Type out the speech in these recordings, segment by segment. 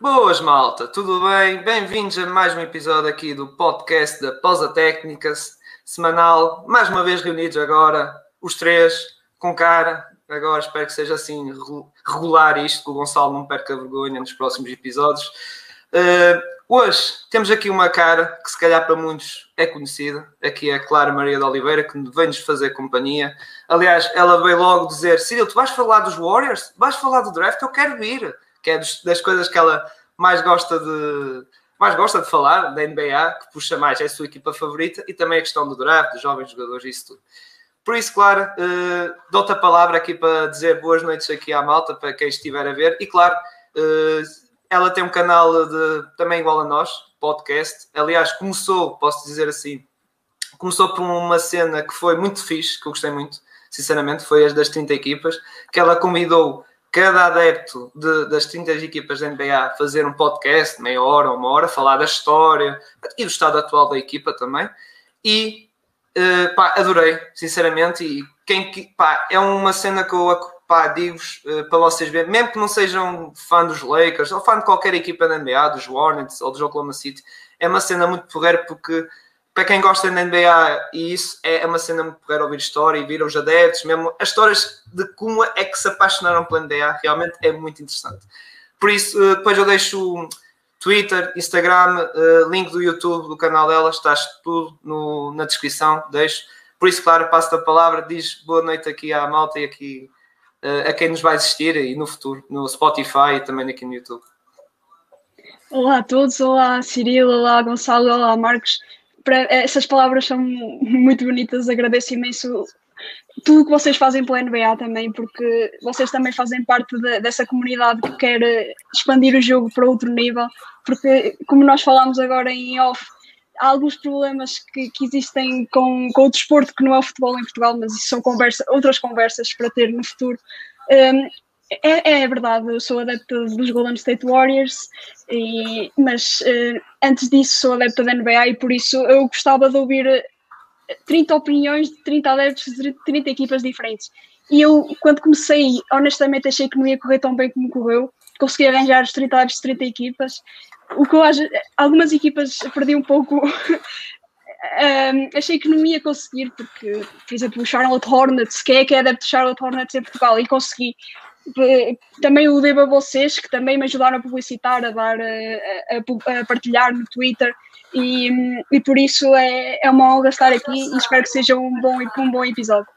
Boas, malta, tudo bem? Bem-vindos a mais um episódio aqui do podcast da Pausa Técnicas, semanal, mais uma vez reunidos agora, os três, com cara. Agora espero que seja assim regular isto, que o Gonçalo não perca vergonha nos próximos episódios. Uh, hoje temos aqui uma cara que, se calhar para muitos, é conhecida. Aqui é a Clara Maria de Oliveira, que vem-nos fazer companhia. Aliás, ela veio logo dizer: Cyril, tu vais falar dos Warriors? Vais falar do draft? Eu quero vir que é das coisas que ela mais gosta de mais gosta de falar da NBA, que puxa mais, é a sua equipa favorita, e também a questão do draft, dos jovens jogadores isso tudo. Por isso, claro, uh, dou-te a palavra aqui para dizer boas noites aqui à malta, para quem estiver a ver. E claro, uh, ela tem um canal de, também igual a nós, podcast. Aliás, começou, posso dizer assim, começou por uma cena que foi muito fixe, que eu gostei muito, sinceramente, foi as das 30 equipas, que ela convidou cada adepto de, das 30 equipas da NBA fazer um podcast, meia hora, uma hora, falar da história e do estado atual da equipa também. E uh, pá, adorei, sinceramente. E quem pá, é uma cena que eu digo-vos uh, para vocês verem, mesmo que não sejam fã dos Lakers ou fã de qualquer equipa da NBA, dos Hornets ou dos Oklahoma City, é uma cena muito porreira porque para quem gosta da NBA, e isso é uma cena muito porreira ouvir história e vir os adeptos, mesmo as histórias de como é que se apaixonaram pela NBA, realmente é muito interessante. Por isso, eh, depois eu deixo Twitter, Instagram, eh, link do YouTube, do canal dela, está tudo no, na descrição, deixo. Por isso, claro, passo a palavra, diz boa noite aqui à malta e aqui eh, a quem nos vai assistir e no futuro, no Spotify e também aqui no YouTube. Olá a todos, olá Cirilo, olá Gonçalo, olá Marcos para, essas palavras são muito bonitas, agradeço imenso tudo que vocês fazem pela NBA também, porque vocês também fazem parte de, dessa comunidade que quer expandir o jogo para outro nível, porque como nós falámos agora em off, há alguns problemas que, que existem com, com o desporto que não é o futebol em Portugal, mas isso são conversa, outras conversas para ter no futuro. Um, é, é, verdade, eu sou adepta dos Golden State Warriors, e, mas uh, antes disso sou adepta da NBA e por isso eu gostava de ouvir 30 eh, opiniões de 30 adeptos de 30 equipas diferentes. E eu, quando comecei, honestamente achei que não ia correr tão bem como correu. Consegui arranjar os 30 adeptos de 30 equipas. O que eu algumas equipas perdi um pouco. um, achei que não ia conseguir, porque, por exemplo, o Charlotte Hornets, quem é que é adepto de Charlotte Hornets em Portugal? E consegui também o devo a vocês que também me ajudaram a publicitar, a dar, a, a, a partilhar no Twitter e, e por isso é, é uma honra estar aqui e espero que seja um bom, um bom episódio.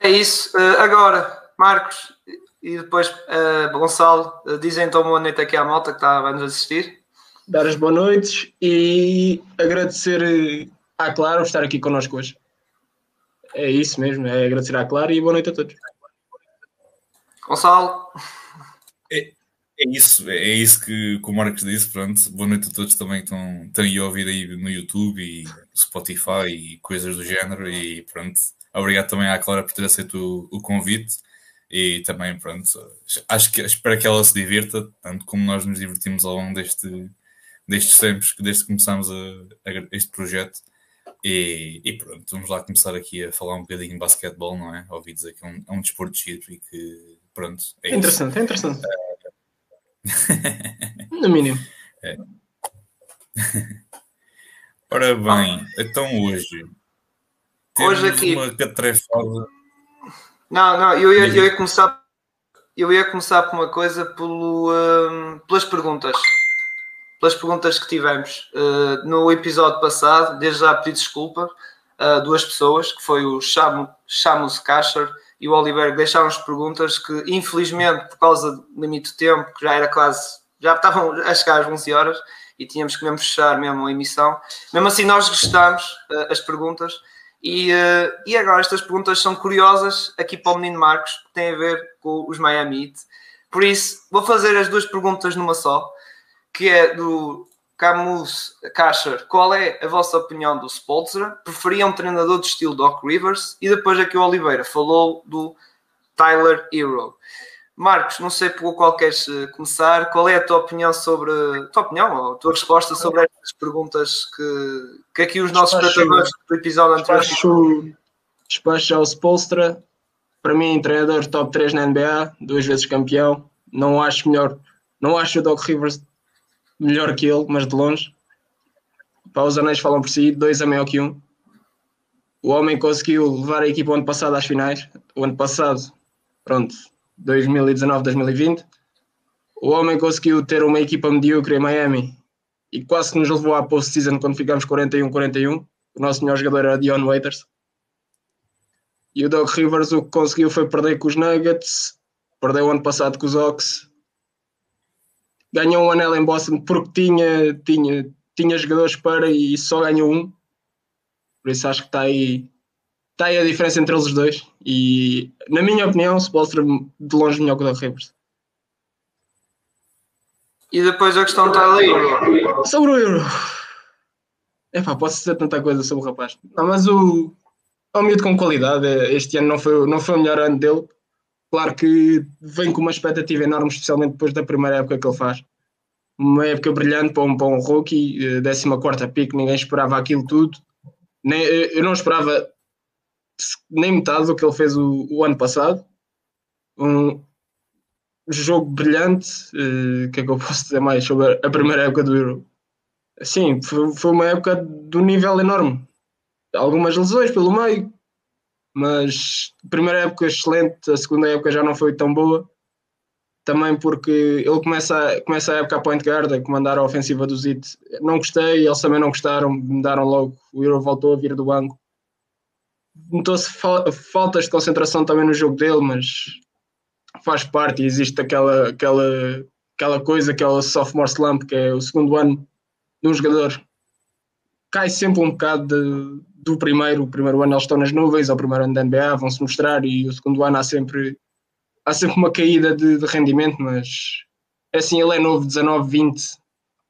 É isso. Uh, agora, Marcos e depois uh, Gonçalo, uh, dizem então boa noite aqui à malta que está a nos assistir. Dar as boas noites e agradecer à Clara por estar aqui connosco hoje. É isso mesmo, é agradecer à Clara e boa noite a todos. Gonçalo. É, é isso, é isso que, que, o Marcos disse. Pronto, boa noite a todos também que estão, estão a ouvir aí no YouTube e Spotify e coisas do género. E pronto, obrigado também à Clara por ter aceito o, o convite. E também, pronto, acho que espero que ela se divirta, tanto como nós nos divertimos ao longo deste, destes tempos, desde que começámos a, a, este projeto. E, e, pronto, vamos lá começar aqui a falar um bocadinho de basquetebol, não é? Ouvi dizer que é um, é um desporto giro e que Pronto. É, interessante, é interessante. no mínimo. É. Ora bem, então hoje. Hoje aqui. Uma catrefada. Não, não, eu ia, eu ia começar. Eu ia começar por uma coisa pelo, um, pelas perguntas. Pelas perguntas que tivemos. Uh, no episódio passado, desde já pedi desculpa a duas pessoas, que foi o Shamus Kasher e o Oliver deixaram-nos perguntas que, infelizmente, por causa do limite de tempo, que já era quase, já estavam a chegar às 11 horas e tínhamos que mesmo fechar mesmo a emissão. Mesmo assim, nós gostámos uh, as perguntas e, uh, e agora estas perguntas são curiosas aqui para o menino Marcos, que tem a ver com os Miami Heat. Por isso, vou fazer as duas perguntas numa só, que é do Camus Kasher, qual é a vossa opinião do Spolstra? Preferia um treinador de estilo Doc Rivers? E depois aqui o Oliveira falou do Tyler Hero. Marcos, não sei por qual queres eh, começar. Qual é a tua opinião sobre. A tua opinião ou a tua resposta sobre estas perguntas que, que aqui os nossos espectadores do episódio anterior. Despacho, despacho ao Spolstra. Para mim, treinador top 3 na NBA, duas vezes campeão. Não acho melhor Não acho o Doc Rivers melhor que ele, mas de longe. Para os anéis falam por si, dois é maior que um. O homem conseguiu levar a equipa o ano passado às finais. O ano passado, pronto, 2019, 2020. O homem conseguiu ter uma equipa medíocre em Miami e quase que nos levou à post-season quando ficámos 41-41. O nosso melhor jogador era Dion Waiters. E o Doug Rivers o que conseguiu foi perder com os Nuggets, perdeu o ano passado com os Ox, ganhou um anel em Boston porque tinha, tinha, tinha jogadores para e só ganhou um. Por isso acho que está aí, está aí a diferença entre eles os dois. E na minha opinião, o Spolstra de longe melhor que o Doug Rivers. E depois a questão está ali. Sobre o Euro. Epá, posso dizer tanta coisa sobre o rapaz. Não, mas o. É um miúdo com qualidade. Este ano não foi, não foi o melhor ano dele. Claro que vem com uma expectativa enorme, especialmente depois da primeira época que ele faz. Uma época brilhante para um, para um rookie, 14 pico, ninguém esperava aquilo tudo. Nem, eu não esperava nem metade do que ele fez o, o ano passado. Um, jogo brilhante. O uh, que é que eu posso dizer mais sobre a primeira época do Euro? Sim, foi, foi uma época do nível enorme. Algumas lesões pelo meio, mas a primeira época excelente, a segunda época já não foi tão boa. Também porque ele começa, começa a época a point guard, a comandar a ofensiva do Zit. Não gostei, eles também não gostaram, me daram logo. O Euro voltou a vir do banco. Notou-se faltas de concentração também no jogo dele, mas faz parte, existe aquela, aquela, aquela coisa, aquela sophomore slump, que é o segundo ano de um jogador. Cai sempre um bocado de, do primeiro, o primeiro ano eles estão nas nuvens, ao primeiro ano da NBA vão-se mostrar e o segundo ano há sempre, há sempre uma caída de, de rendimento, mas é assim, ele é novo, 19, 20,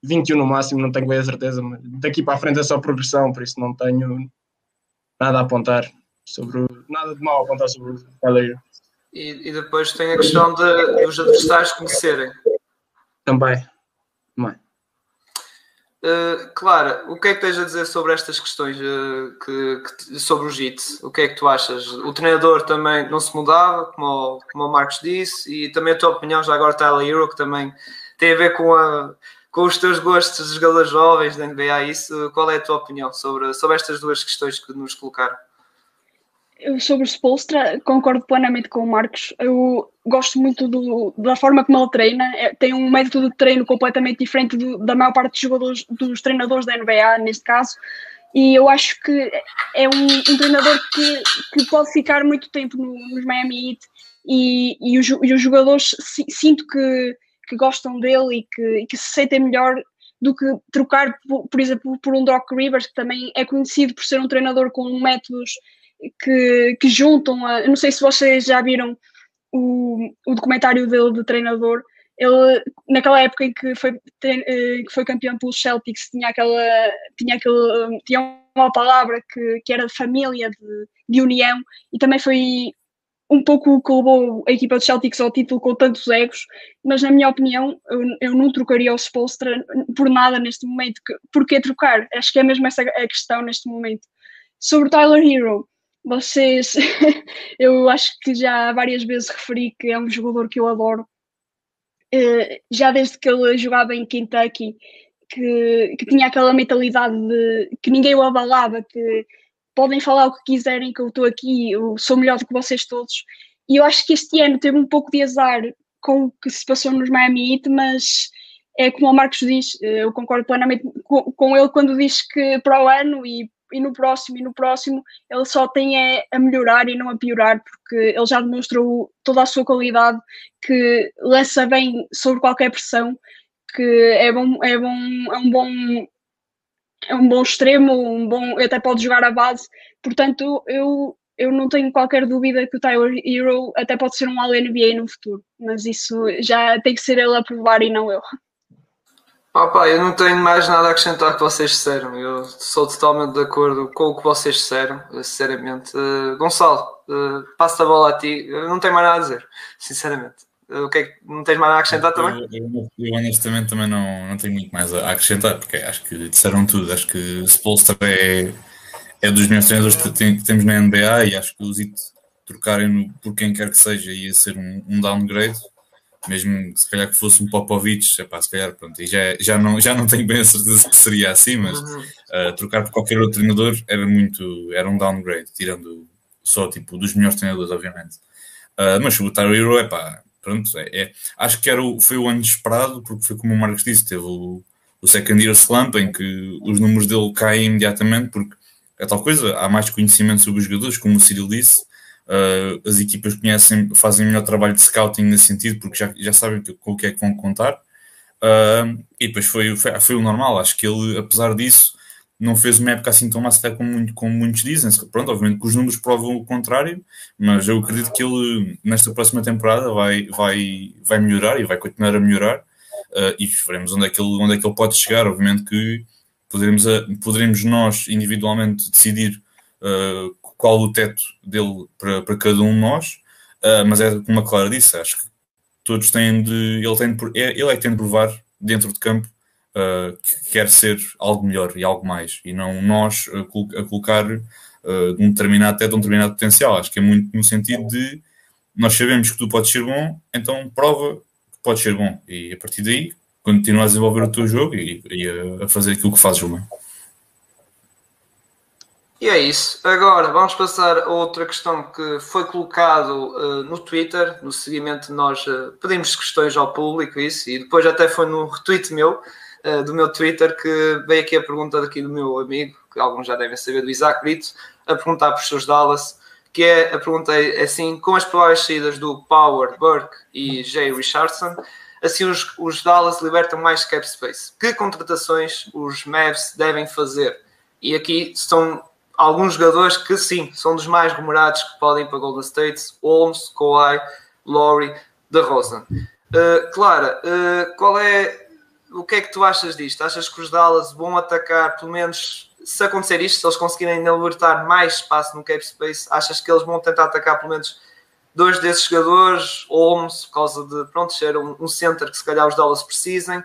21 no máximo, não tenho bem a certeza, mas daqui para a frente é só progressão, por isso não tenho nada a apontar sobre nada de mal a apontar sobre o Tyler e, e depois tem a questão de, dos adversários conhecerem. Também. Também. Uh, Clara, o que é que tens a dizer sobre estas questões uh, que, que, sobre o JIT? O que é que tu achas? O treinador também não se mudava, como, o, como o Marcos disse, e também a tua opinião, já agora Tyler Hero, que também tem a ver com, a, com os teus gostos de jogadores jovens da NBA, isso, qual é a tua opinião sobre, sobre estas duas questões que nos colocaram? sobre o Spolstra, concordo plenamente com o Marcos. Eu gosto muito do, da forma como ele treina. É, tem um método de treino completamente diferente do, da maior parte dos jogadores, dos treinadores da NBA, neste caso. E eu acho que é um, um treinador que, que pode ficar muito tempo no, nos Miami Heat e, e, os, e os jogadores sinto que, que gostam dele e que, e que se sentem melhor do que trocar, por, por exemplo, por um Doc Rivers, que também é conhecido por ser um treinador com métodos que, que juntam a. não sei se vocês já viram o, o documentário dele de treinador. Ele, naquela época em que foi, eh, que foi campeão pelos Celtics, tinha aquela. tinha, aquele, tinha uma palavra que, que era família, de, de união, e também foi um pouco o que levou a equipa dos Celtics ao título com tantos egos, mas na minha opinião eu, eu não trocaria o Spolstra por nada neste momento. Por que trocar? Acho que é mesmo essa a questão neste momento. Sobre Tyler Hero, vocês, eu acho que já várias vezes referi que é um jogador que eu adoro. Uh, já desde que ele jogava em Kentucky, que, que tinha aquela mentalidade de que ninguém o abalava, que podem falar o que quiserem, que eu estou aqui, eu sou melhor do que vocês todos. E eu acho que este ano teve um pouco de azar com o que se passou nos Miami Heat, mas é como o Marcos diz, eh, eu concordo plenamente com ele quando diz que para o ano e e no próximo e no próximo ele só tem é a melhorar e não a piorar, porque ele já demonstrou toda a sua qualidade, que lança bem sobre qualquer pressão, que é bom, é bom, é um bom é um bom extremo, um bom, até pode jogar a base, portanto eu eu não tenho qualquer dúvida que o Tyler Hero até pode ser um All-NBA no futuro, mas isso já tem que ser ele a provar e não eu. Opa, eu não tenho mais nada a acrescentar que vocês disseram. Eu sou totalmente de acordo com o que vocês disseram, sinceramente. Uh, Gonçalo, uh, passo a bola a ti. Eu não tenho mais nada a dizer, sinceramente. Uh, o que é que, não tens mais nada a acrescentar também? Eu, eu, honestamente também não, não tenho muito mais a acrescentar, porque acho que disseram tudo. Acho que Spolstra é, é dos melhores treinadores que temos na NBA e acho que os it trocarem por quem quer que seja ia ser um, um downgrade mesmo se calhar que fosse um Popovich, epá, se calhar, pronto, e já, já, não, já não tenho bem a certeza que seria assim, mas uh, trocar por qualquer outro treinador era muito, era um downgrade, tirando só tipo dos melhores treinadores, obviamente. Uh, mas o Tyro Hero, epá, pronto, é, é, acho que era o, foi o ano esperado, porque foi como o Marcos disse, teve o, o second year slump em que os números dele caem imediatamente, porque é tal coisa, há mais conhecimento sobre os jogadores, como o Cyril disse, uh, as equipas conhecem, fazem melhor trabalho de scouting nesse sentido, porque já, já sabem com o que é que vão contar. Uh, e depois foi, foi, foi, o normal. Acho que ele, apesar disso, não fez uma época assim tão massa como, muito, como muitos dizem. Pronto, obviamente que os números provam o contrário, mas eu acredito que ele, nesta próxima temporada, vai, vai, vai melhorar e vai continuar a melhorar. Uh, e veremos onde é, que ele, onde é que ele pode chegar. Obviamente que poderemos, poderemos nós individualmente decidir uh, qual o teto dele para, para cada um de nós, uh, mas é como a Clara disse, acho que todos têm de. Ele, tem de, é, ele é que tem de provar dentro de campo uh, que quer ser algo melhor e algo mais, e não nós a, colocar uh, um determinado teto, um determinado potencial. Acho que é muito no sentido de nós sabemos que tu podes ser bom, então prova que podes ser bom, e a partir daí continua a desenvolver o teu jogo e, e a fazer aquilo que fazes bem. E é isso. Agora vamos passar a outra questão que foi colocado uh, no Twitter, no seguimento nós uh, pedimos questões ao público, isso, e depois até foi no retweet meu, uh, do meu Twitter, que veio aqui a pergunta daqui do meu amigo, que alguns já devem saber, do Isaac Brito, a perguntar para os seus Dallas, que é, a pergunta é assim, com as prováveis saídas do Power, Burke e Jay Richardson, assim os, os Dallas libertam mais cap space. Que contratações os Mavs devem fazer? E aqui estão alguns jogadores que sim, são dos mais rumorados que podem ir para Golden State, Holmes, Kawhi, Laurie, DeRozan. Uh, Clara, uh, qual é o que é que tu achas disto? Achas que os Dallas vão atacar, pelo menos se acontecer isto, se eles conseguirem libertar mais espaço no cap space, achas que eles vão tentar atacar pelo menos dois desses jogadores, Holmes, por causa de pronto, ser um, um center que se calhar os Dallas precisem,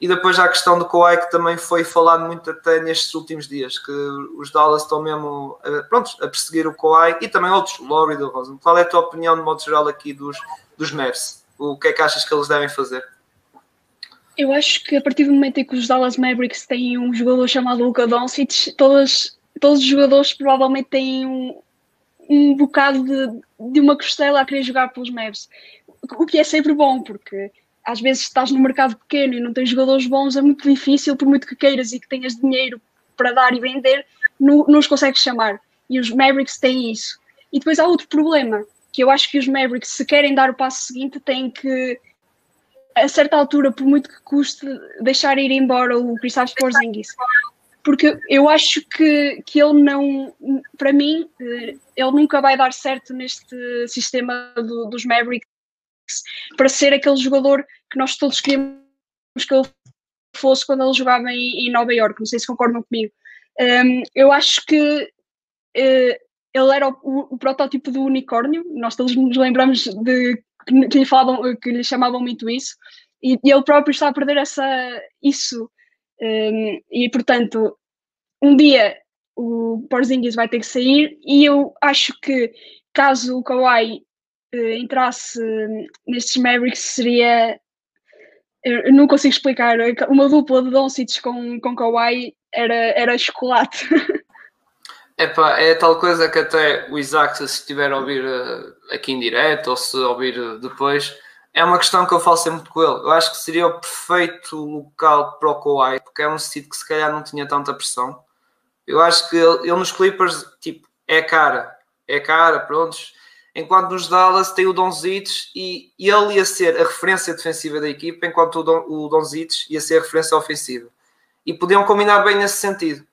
e depois há a questão do Kawhi, que também foi falado muito até nestes últimos dias, que os Dallas estão mesmo pronto, a perseguir o Kawhi e também outros, o Laurie do Rosen. Qual é a tua opinião, de modo geral, aqui dos, dos Mavs? O que é que achas que eles devem fazer? Eu acho que a partir do momento em que os Dallas Mavericks têm um jogador chamado Luka Doncic, todos, todos os jogadores provavelmente têm um, um bocado de, de uma costela a querer jogar pelos Mavs. O que é sempre bom, porque às vezes estás no mercado pequeno e não tens jogadores bons, é muito difícil, por muito que queiras e que tenhas dinheiro para dar e vender, não, não os consegues chamar. E os Mavericks têm isso. E depois há outro problema, que eu acho que os Mavericks, se querem dar o passo seguinte, têm que, a certa altura, por muito que custe, deixar ir embora o Kristaps Porzingis. Porque eu acho que, que ele não, para mim, eh, ele nunca vai dar certo neste sistema do, dos Mavericks para ser aquele jogador que nós todos queríamos que ele fosse quando ele jogava em, em Nova York. Não sei se concordam comigo. Um, eu acho que uh, ele era o, o, protótipo do unicórnio. Nós todos nos lembramos de que, que lhe, falavam, que lhe chamavam muito isso. E, e ele próprio está a perder essa, isso. Um, e portanto, um dia o Porzingis vai ter que sair e eu acho que caso o Kawhi entrasse nestes Mavericks seria. Eu não consigo explicar. Uma dupla de Doncic com, com Kawhi era, era chocolate. Epá, é tal coisa que até o Isaac, se estiver a ouvir eh, aqui em direto ou se ouvir eh, depois, é uma questão que eu falo sempre com ele. Eu acho que seria o perfeito local para o Kawhi, porque é um sítio que se calhar não tinha tanta pressão. Eu acho que ele, ele nos Clippers, tipo, é cara. É cara, prontos enquanto nos Dallas tem o Donzic e ele ia ser a referência defensiva da equipa, enquanto o, o Donzic ia ser a referência ofensiva. E podiam combinar bem nesse sentido.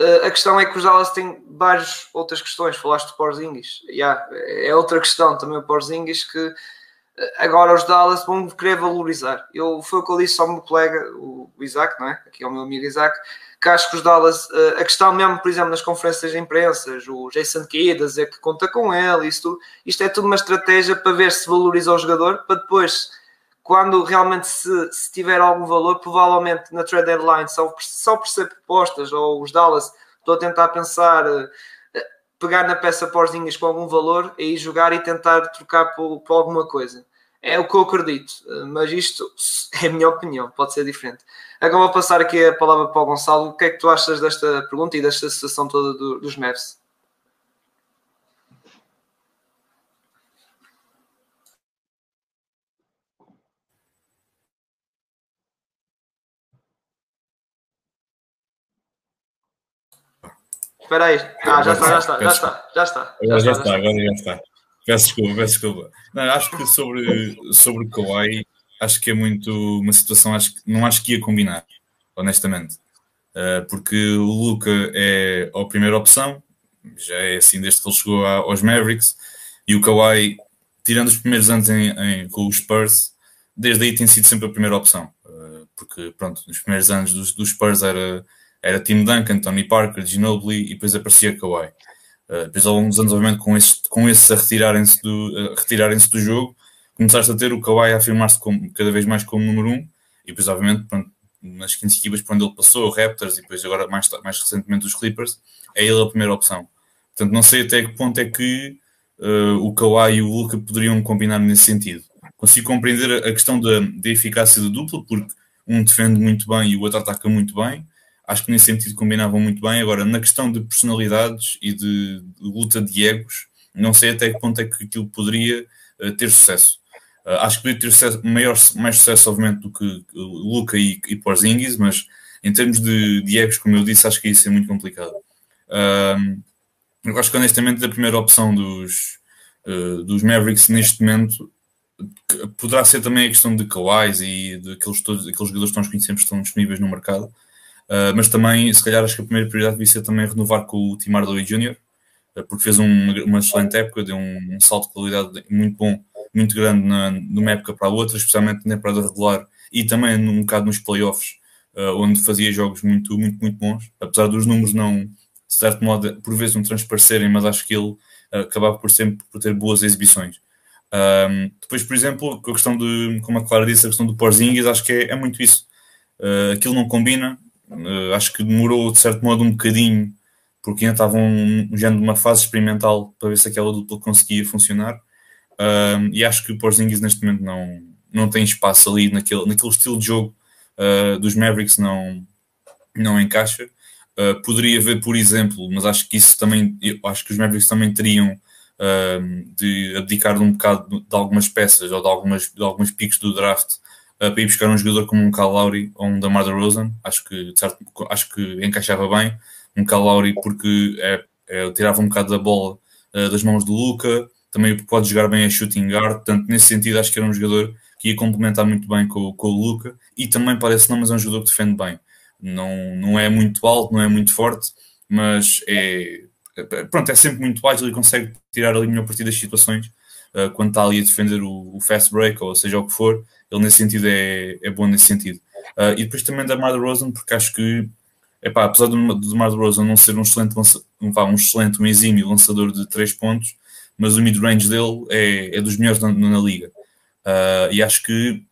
Uh, a questão é que os Dallas têm várias outras questões. Falaste do Porzingis. Yeah, é outra questão também o Porzingis que agora os Dallas vão querer valorizar. Eu, foi o que eu disse ao meu colega, o Isaac, não é? Aqui ao meu amigo Isaac, que acho que os Dallas, eh, a questão mesmo, por exemplo, nas conferências de imprensa, o Jason Kidd a dizer que conta com ele, isto, isto é tudo uma estratégia para ver se valoriza o jogador, para depois, quando realmente se, se tiver algum valor, provavelmente na trade deadline, só, só por ser propostas, ou os Dallas, estou a tentar pensar, eh, pegar na peça porzinhas com algum valor, aí jogar e tentar trocar por, por alguma coisa. É o que eu acredito, mas isto é a minha opinião, pode ser diferente. Agora vou passar aqui a palavra para o Gonçalo. O que é que tu achas desta pergunta e desta situação toda do, dos Mavs? Espera aí. Ah, já está, já está, já está, já está. Já, já está, agora já está. Peço desculpa, peço desculpa. Não, acho que sobre, sobre o Kawhi, acho que é muito uma situação, acho que não acho que ia combinar, honestamente. Uh, porque o Luca é a primeira opção, já é assim desde que ele chegou aos Mavericks, e o Kawhi, tirando os primeiros anos em, em, com os Spurs, desde aí tem sido sempre a primeira opção. Uh, porque, pronto, nos primeiros anos dos, dos Spurs era era Tim Duncan, Tony Parker, Ginobili e depois aparecia Kawhi. Uh, depois ao longo dos anos, obviamente, com esses, com esses a retirarem-se do, retirarem do jogo, começaste a ter o Kawhi a afirmar-se cada vez mais como número um, e depois, obviamente, pronto, nas 15 equipas por onde ele passou, Raptors e depois agora mais, mais recentemente os Clippers, é ele a primeira opção. Portanto, não sei até que ponto é que uh, o Kawhi e o Luka poderiam combinar nesse sentido. Consigo compreender a questão da, da eficácia do duplo, porque um defende muito bem e o outro ataca muito bem, acho que nesse sentido combinavam muito bem. Agora, na questão de personalidades e de, luta de egos, não sei até que ponto é que aquilo poderia uh, ter sucesso. Uh, acho que poderia ter sucesso, maior, mais sucesso, obviamente, do que Luca e, e Porzingis, mas em termos de, de egos, como eu disse, acho que isso é muito complicado. Uh, eu acho que, honestamente, da primeira opção dos, uh, dos Mavericks neste momento poderá ser também a questão de Kawais e daqueles todos aqueles jogadores que nós conhecemos que estão disponíveis no mercado. Uh, mas também, se calhar, acho que a primeira prioridade devia ser também renovar com o Tim Hardaway Jr., uh, porque fez um, uma excelente época, deu um, um, salto de qualidade muito bom, muito grande na, numa época para a outra, especialmente na temporada regular e também um bocado nos playoffs, uh, onde fazia jogos muito, muito, muito bons, apesar dos números não, de certo modo, por vezes não transparecerem, mas acho que ele acabava por sempre por ter boas exibições. Depois, por exemplo, a questão de, como a Clara disse, a questão do Porzingis, acho que é, é muito isso. Uh, aquilo não combina, Uh, acho que demorou, de certo modo, um bocadinho, porque ainda estavam já numa fase experimental para ver se aquela dupla conseguia funcionar. Uh, e acho que o Porzingis neste momento não, não tem espaço ali naquele, naquele estilo de jogo uh, dos Mavericks, não, não encaixa. Uh, poderia haver, por exemplo, mas acho que isso também, acho que os Mavericks também teriam de abdicar de um bocado de algumas peças ou de, algumas, de alguns picos do draft para ir buscar um jogador como um Cal Lowry ou um Damar DeRozan, acho que, certo, acho que encaixava bem, um Cal Lowry porque é, é, tirava um bocado da bola uh, das mãos do Luca, também pode jogar bem a shooting guard, portanto nesse sentido acho que era um jogador que ia complementar muito bem com, com o Luca e também parece não, mas é um jogador que defende bem. Não, não é muito alto, não é muito forte, mas é, pronto, é sempre muito ágil e consegue tirar ali melhor partido das situações uh, quando está ali a defender o, o, fast break ou seja o que for, ele nesse sentido é, é bom nesse sentido. Uh, e depois também da Mar Rosen, porque acho que, epá, apesar do, do Mar Rosen não ser um excelente, um, um excelente, um exímio lançador de 3 pontos, mas o mid-range dele é, é dos melhores na, na liga. Uh, e acho que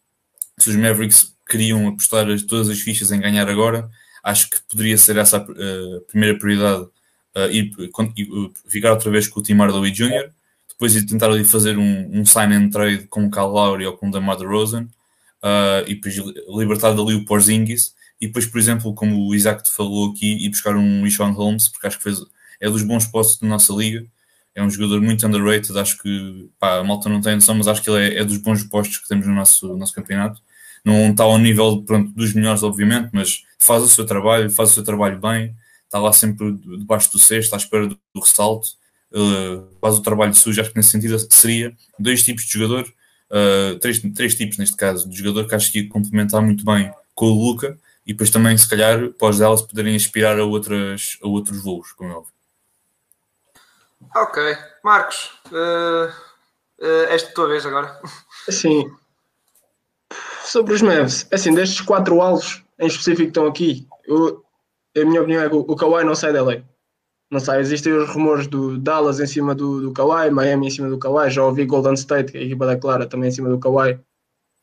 se os Mavericks queriam apostar todas as fichas em ganhar agora, acho que poderia ser essa a uh, primeira prioridade uh, ir, ficar outra vez com o Tim Hardaway Jr., depois de tentar ali fazer um, um sign and trade com o Cal Lowry ou com o DeMar DeRozan uh, e depois libertar dali o Porzingis. E depois, por exemplo, como o Isaac te falou aqui, e buscar um Richon Holmes, porque acho que fez, é dos bons postos da nossa liga, é um jogador muito underrated, acho que pá, a malta não tem noção, mas acho que ele é, é dos bons postos que temos no nosso, nosso campeonato. Não está ao nível pronto, dos melhores, obviamente, mas faz o seu trabalho, faz o seu trabalho bem, está lá sempre debaixo do cesto, à espera do, do ressalto uh, faz o trabalho sujo, acho que nesse sentido seria dois tipos de jogador, uh, três, três tipos neste caso, de jogador que acho que ia complementar muito bem com o Luca e depois também, se calhar, pós delas poderem aspirar a, outras, a outros voos, como é óbvio. Ok, Marcos, uh, uh, esta tua vez agora. Sim. Sobre os Mavs, assim, destes quatro alvos em específico que estão aqui, eu, a minha opinião é que o Kawhi não sai da lei não sei, existem os rumores do Dallas em cima do, do Kawhi, Miami em cima do Kawhi, já ouvi Golden State, a equipa da Clara, também em cima do Kawhi,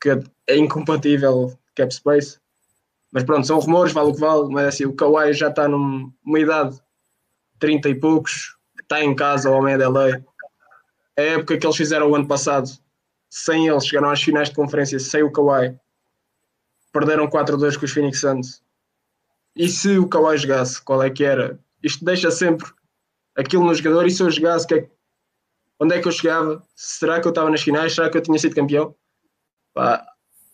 que é incompatível cap space. Mas pronto, são rumores, vale o que vale, mas assim, o Kawhi já está numa idade 30 e poucos, está em casa, o homem é da lei. A época que eles fizeram o ano passado sem eles chegaram às finais de conferência sem o Kawhi. Perderam 4-2 com os Phoenix Suns. E se o Kawhi jogasse, qual é que era? Isto deixa sempre aquilo no jogador. E se eu jogasse, que é, onde é que eu chegava? Será que eu estava nas finais? Será que eu tinha sido campeão? Pá,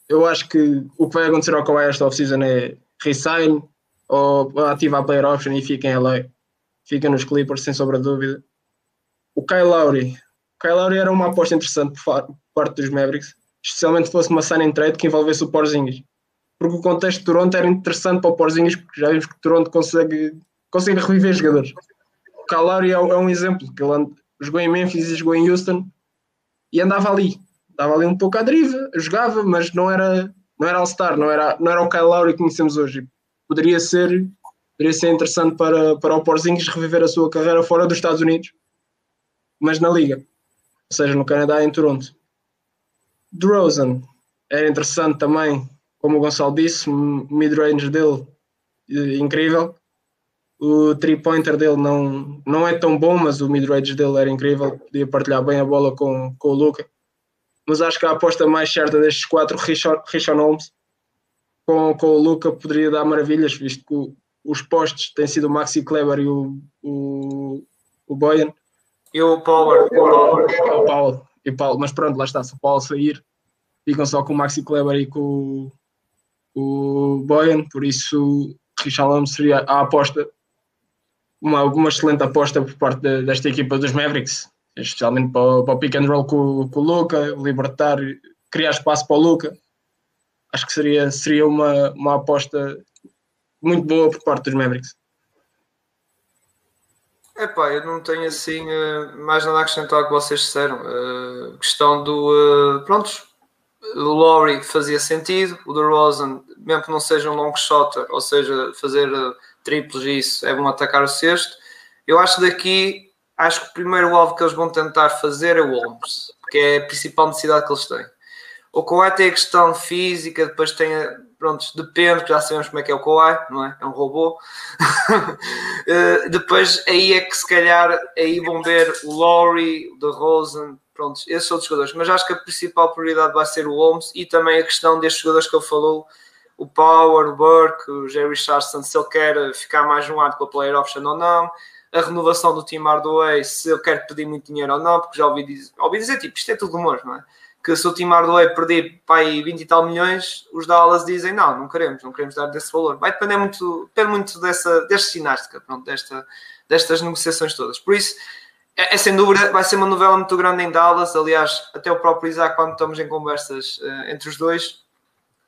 eu acho que o que vai acontecer ao Kawhi esta off-season é resign ou ativar a player option e fica em LA. Fica nos Clippers, sem sobra dúvida. O Kyle Lowry. O Kyle Lowry era uma aposta interessante por parte dos Mavericks, especialmente se fosse uma sign trade que envolvesse o Porzingis. Porque o contexto de Toronto era interessante para o Porzingis, porque já vimos que Toronto consegue, consegue reviver jogadores. O Lowry é, é um exemplo, que ele jogou em Memphis e jogou em Houston e andava ali. Dava ali um pouco à deriva, jogava, mas não era, não era All-Star, não era, não era o Lowry que conhecemos hoje. Poderia ser, poderia ser interessante para, para o Porzingis reviver a sua carreira fora dos Estados Unidos mas na liga, ou seja, no Canadá em Toronto. DeRozan era interessante também, como o Gonçalo disse, mid-range dele incrível. O three-pointer dele não, não é tão bom, mas o mid-range dele era incrível, podia partilhar bem a bola com, com o Luca. Mas acho que a aposta mais certa destes quatro, Richard Holmes, com, com o Luca poderia dar maravilhas, visto que os postos têm sido o Maxi Kleber e o, o, o Boyan e o Power. O Paulo. E o Paulo. Mas pronto, lá está. Se o Paulo sair, ficam só com o Maxi Kleber e com o, o Boyan. Por isso, Richard Holmes seria a aposta. Uma, uma excelente aposta por parte de, desta equipa dos Mavericks. Especialmente para, o, para o pick and roll com, com o Luca, libertar, criar espaço para o Luca. Acho que seria, seria uma, uma aposta muito boa por parte dos Mavericks. Epá, eu não tenho assim uh, mais nada a acrescentar ao que vocês disseram. Uh, questão do. Uh, prontos, o Laurie fazia sentido, o DeRozan, mesmo que não seja um long shot, ou seja, fazer triplos isso, é bom atacar o sexto. Eu acho daqui, acho que o primeiro alvo que eles vão tentar fazer é o Holmes, porque é a principal necessidade que eles têm. O Kawhi tem a questão física, depois tem a, pronto, depende, já sabemos como é que é o Kawhi, não é? É um robô. uh, depois aí é que se calhar aí vão ver o Laurie, o DeRozan, pronto, esses outros jogadores. Mas acho que a principal prioridade vai ser o Holmes e também a questão destes jogadores que ele falou, o Power, o Burke, o Jerry Charleston, se ele quer ficar mais um ano com a player option ou não. A renovação do Team Hardaway, se ele quer pedir muito dinheiro ou não, porque já ouvi dizer, ouvi dizer tipo, isto é tudo rumores, não é? que se o Tim Hardaway perder para aí 20 e tal milhões, os Dallas dizem não, não queremos, não queremos dar desse valor. Vai depender muito, depende muito dessa, desta ginástica, pronto, desta, destas negociações todas. Por isso, é, é, sem dúvida, vai ser uma novela muito grande em Dallas. Aliás, até o próprio Isaac, quando estamos em conversas uh, entre os dois,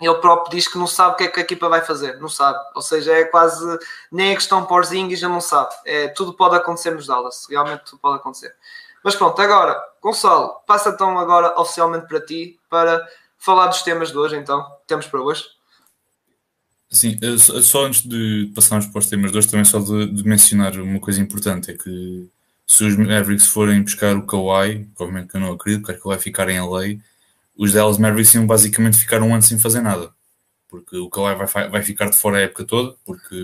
ele próprio diz que não sabe o que é que a equipa vai fazer, não sabe. Ou seja, é quase nem a questão por Zing já não sabe. É, tudo pode acontecer nos Dallas, realmente tudo pode acontecer. Mas pronto, agora, Gonçalo, passa então agora oficialmente para ti para falar dos temas de hoje, então. Temos para hoje. Sim, eh, só antes de passarmos para os temas de hoje, também só de, de mencionar uma coisa importante, é que se os Mavericks forem buscar o Kawhi, obviamente que eu não acredito, porque ele vai ficar em LA, os Dallas Mavericks iam basicamente ficar um ano sem fazer nada. Porque o Kawhi vai, vai ficar de fora a época toda, porque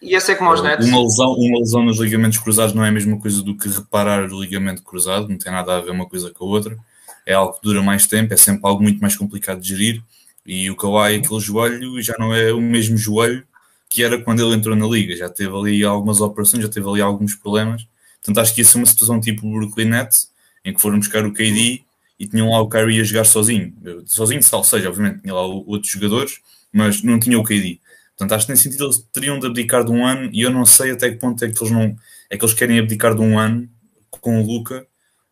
e, e é como os Nets. Uma lesão, uma lesão nos ligamentos cruzados não é a mesma coisa do que reparar o ligamento cruzado, não tem nada a ver uma coisa com a outra, é algo que dura mais tempo, é sempre algo muito mais complicado de gerir, e o Kawhi, aquele joelho, já não é o mesmo joelho que era quando ele entrou na liga, já teve ali algumas operações, já teve ali alguns problemas, portanto acho que ia ser uma situação tipo o Brooklyn Nets, em que foram buscar o KD e tinham lá o Kyrie a jogar sozinho, sozinho, ou seja, obviamente tinha lá outros jogadores, mas não tinha o KD. Portanto, acho que nesse sentido eles teriam de abdicar de um ano e eu não sei até que ponto é que eles não é que eles querem abdicar de um ano com o Luca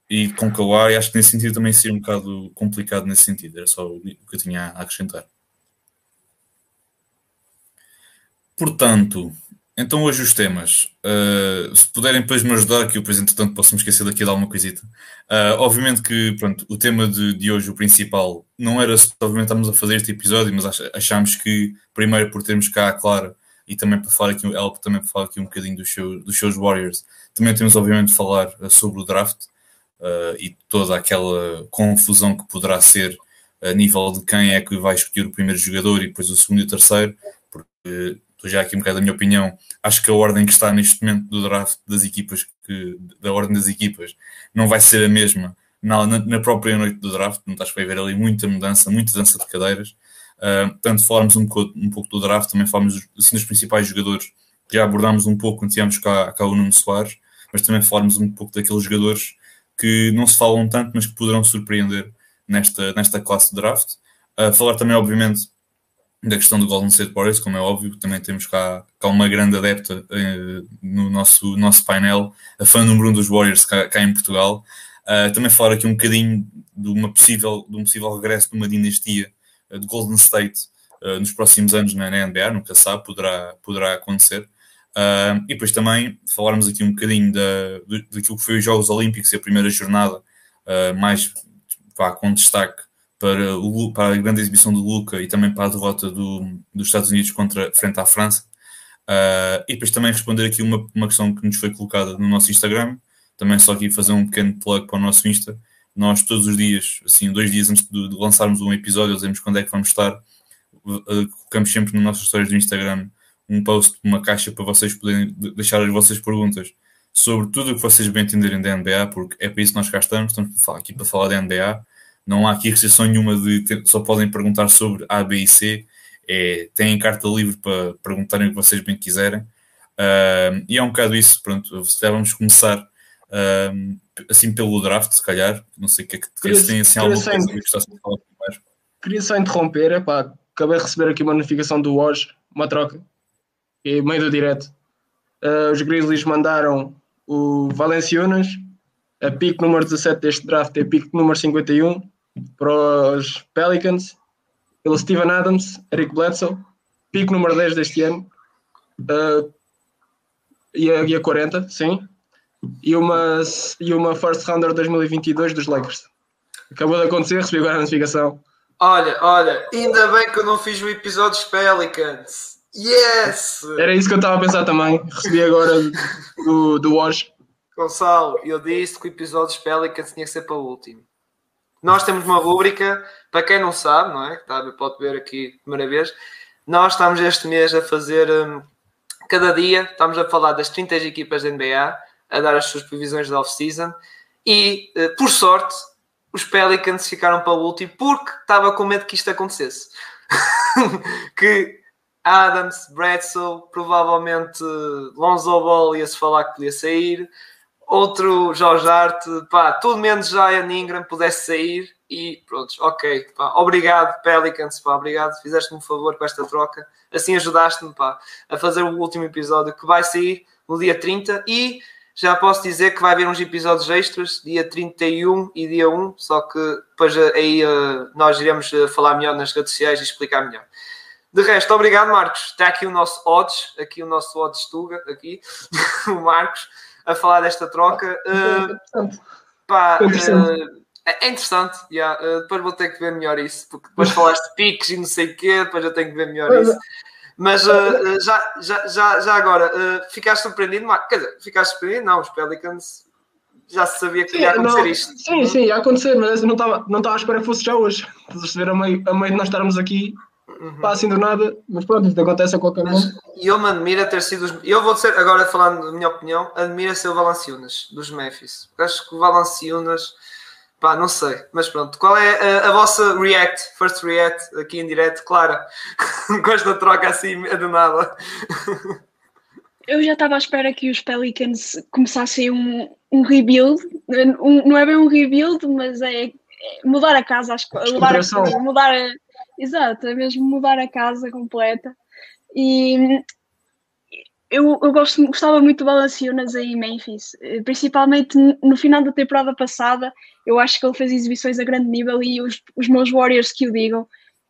e com o Kawhi. Acho que nesse sentido também seria um bocado complicado nesse sentido. Era só o que eu tinha a acrescentar. Portanto, então hoje os temas. Uh, se puderem depois me ajudar, que eu depois entretanto posso me esquecer daqui de alguma coisita. Uh, obviamente que pronto, o tema de, de hoje, o principal, não era obviamente estamos a fazer este episódio, mas achámos que primeiro por termos cá a Clara e também para falar aqui, ela também para falar aqui um bocadinho dos show, dos seus Warriors, também temos obviamente de falar uh, sobre o draft e toda aquela confusão que poderá ser a nível de quem é que vai escolher o primeiro jogador e depois o segundo e o terceiro, porque estou já aqui um bocado da minha opinião, acho que a ordem que está neste momento do draft das equipas, que, da ordem das equipas, não vai ser a mesma na, na, própria noite do draft, portanto acho que vai haver ali muita mudança, muita dança de cadeiras. Uh, portanto, falarmos um pouco, um pouco do draft, também falarmos assim, dos principais jogadores já abordámos um pouco quando tínhamos cá, cá o Nuno Soares, mas também falarmos um pouco daqueles jogadores que não se falam tanto, mas que poderão surpreender nesta, nesta classe de draft. Uh, falar também, obviamente, da questão do Golden State Warriors, como é óbvio, também temos cá, cá uma grande adepta uh, no nosso, nosso painel, a fã número um dos Warriors cá, cá em Portugal. Uh, também falar aqui um bocadinho de, uma possível, de um possível regresso de uma dinastia uh, de Golden State uh, nos próximos anos na, NBA, nunca sabe, poderá, poderá acontecer. e depois também falarmos aqui um bocadinho da, daquilo que foi os Jogos Olímpicos e a primeira jornada, mais com destaque para, o, para a grande exibição do Luca e também para a derrota do, dos Estados Unidos contra, frente à França. e depois também responder aqui uma, uma questão que nos foi colocada no nosso Instagram, também só aqui fazer um pequeno plug para o nosso Insta. Nós todos os dias, assim, dois dias antes de, de lançarmos um episódio, dizemos quando é que vamos estar. Uh, colocamos sempre nas nossas histórias do Instagram um post, uma caixa para vocês poderem deixar as vossas perguntas sobre tudo o que vocês bem entenderem da NBA, porque é para isso que nós cá estamos, estamos aqui para falar da NBA. Não há aqui restrição nenhuma de ter, só podem perguntar sobre A, B e C. É, têm carta livre para perguntarem o que vocês bem quiserem. Uh, e é um bocado isso, pronto, já vamos começar assim pelo draft, se calhar, não sei o que é que, queria, se tem assim, alguma coisa que gostasse de falar primeiro. Queria só interromper, epá, acabei de receber aqui uma notificação do Woj, uma troca, e meio do direto. Uh, os Grizzlies mandaram o Valenciunas, a pick número 17 deste draft é a pick número 51 para os Pelicans, pelo Steven Adams, Eric Bledsoe, pick número 10 deste ano, uh, e, a, e a 40, sim, e uma, e uma First Rounder 2022 dos Lakers. Acabou de acontecer, recebi agora a notificação. Olha, olha, ainda bem que eu não fiz o episódio dos Pelicans. Yes! Era isso que eu estava a pensar também. Recebi agora do, do Wash. Gonçalo, eu disse que o episódio dos Pelicans tinha que ser para o último. Nós temos uma rúbrica, para quem não sabe, não é? Tá, pode ver aqui primeira vez. Nós estamos este mês a fazer, um, cada dia, estamos a falar das 30 equipas da NBA a dar as suas previsões da off-season e, eh, por sorte, os Pelicans ficaram para o último porque estava com medo que isto acontecesse. que Adams, Bradsoe, provavelmente Lonzo Ball ia-se falar que podia sair, outro Jorge Hart, pá, tudo menos Zion Ingram pudesse sair e pronto, ok, pá, obrigado Pelicans, pá, obrigado, fizeste-me um favor com esta troca, assim ajudaste-me, pá, a fazer o último episódio que vai sair no dia 30 e já posso dizer que vai haver uns episódios extras, dia 31 e dia 1, só que depois eh, aí uh, nós iremos uh, falar melhor nas redes sociais e explicar melhor. De resto, obrigado Marcos. Está aqui o nosso odds, aqui o nosso odds Tuga, aqui, o Marcos, a falar desta troca. Uh, pá, é interessante, yeah. depois vou ter que ver melhor isso, porque depois falaste de piques e não sei o quê, depois eu tenho que ver melhor isso. Mas uh, já, já, já, já agora, uh, ficaste surpreendido? Quer dizer, ficaste surpreendido? Não, os Pelicans já se sabia que sim, ia acontecer não, isto. Sim, sim, ia acontecer, mas não estava não estava à espera que fosse já hoje. Estás a perceber a meio, a meio de nós estarmos aqui, uhum. pá, assim do nada, mas pronto, isto acontece a qualquer momento. E eu me admiro ter sido. Os, eu vou dizer, agora falando da minha opinião, admiro ser o Valanciunas, dos Memphis. Acho que o Valanciunas Pá, não sei, mas pronto. Qual é a, a, vossa react, first react aqui em direto, Clara? Com esta troca assim do nada. Eu já estava à espera que os Pelicans começassem um, um rebuild. Um, não é bem um rebuild, mas é, é mudar a casa, acho que mudar a, mudar a, exato, é mesmo mudar a casa completa. E eu, eu gosto, gostava muito do Valanciunas em Memphis, eh, principalmente no final da temporada passada. Eu acho que ele fez exibições a grande nível e os, os meus Warriors que o digam,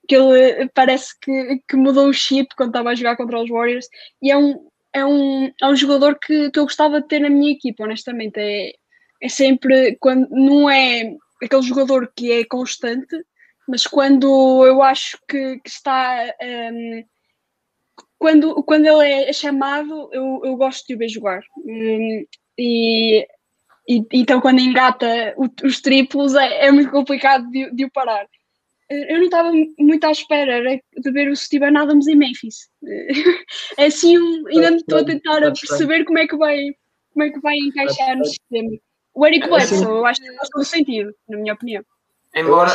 que ele eh, parece que, que mudou o chip quando estava a jogar contra os Warriors e é um, é um, é um jogador que, que eu gostava de ter na minha equipa, honestamente. É, é sempre quando não é aquele jogador que é constante, mas quando eu acho que, que está. Um, quando, quando ele é chamado, eu, eu gosto de o ver jogar. Um, e, e, então, quando engata os triplos, é, é muito complicado de, de, o parar. Eu não estava muito à espera de ver o Steven Adams em Memphis. É assim, ainda estou a tentar perceber como é que vai, como é que vai encaixar no sistema. O Eric Bledsoe, eu acho que faz todo sentido, na minha opinião. Embora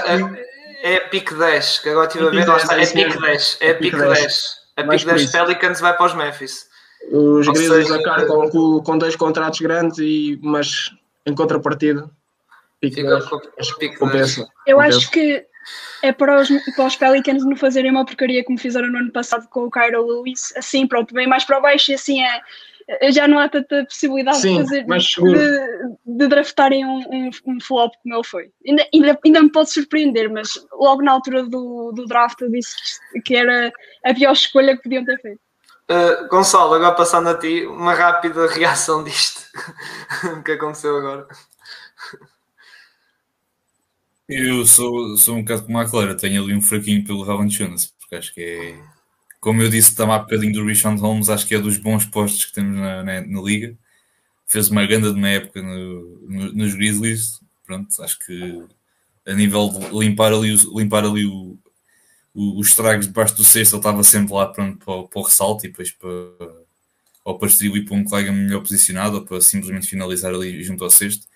é, é pick 10, que agora estive a ver, lá 10, está, é é pick mesmo. 10, é Pick pick 10. 10. A pick por 10 isso. Pelicans vai para os Memphis. Os Grizzlies arcam com, com dois contratos grandes, e, mas em contrapartida, pique Fica 10, com acho que pick 10. compensa. Eu acho que é para os, para os Pelicans não fazerem uma porcaria como fizeram no ano passado com o Kyro Lewis, assim, pronto, bem mais para baixo e assim é. Já não há tanta possibilidade Sim, de, fazer, de, de draftarem um, um, um flop como ele foi. Ainda, ainda, ainda me pode surpreender, mas logo na altura do, do draft eu disse que, era a pior escolha que podiam ter feito. Uh, Gonçalo, agora passando a ti, uma rápida reação disto que aconteceu agora. Eu sou, sou um bocado como a Clara, tenho ali um fraquinho pelo Valanciunas, porque acho que é, como eu disse também há bocadinho do Richard Holmes, acho que é dos bons postos que temos na, na, na liga. Fez uma grande de uma época no, no, nos Grizzlies, pronto, acho que a nível de limpar ali, limpar ali o, o- os estragos debaixo do cesto, ele estava sempre lá pronto, para, para o ressalto e depois para, ou para distribuir para um colega melhor posicionado ou para simplesmente finalizar ali junto ao cesto.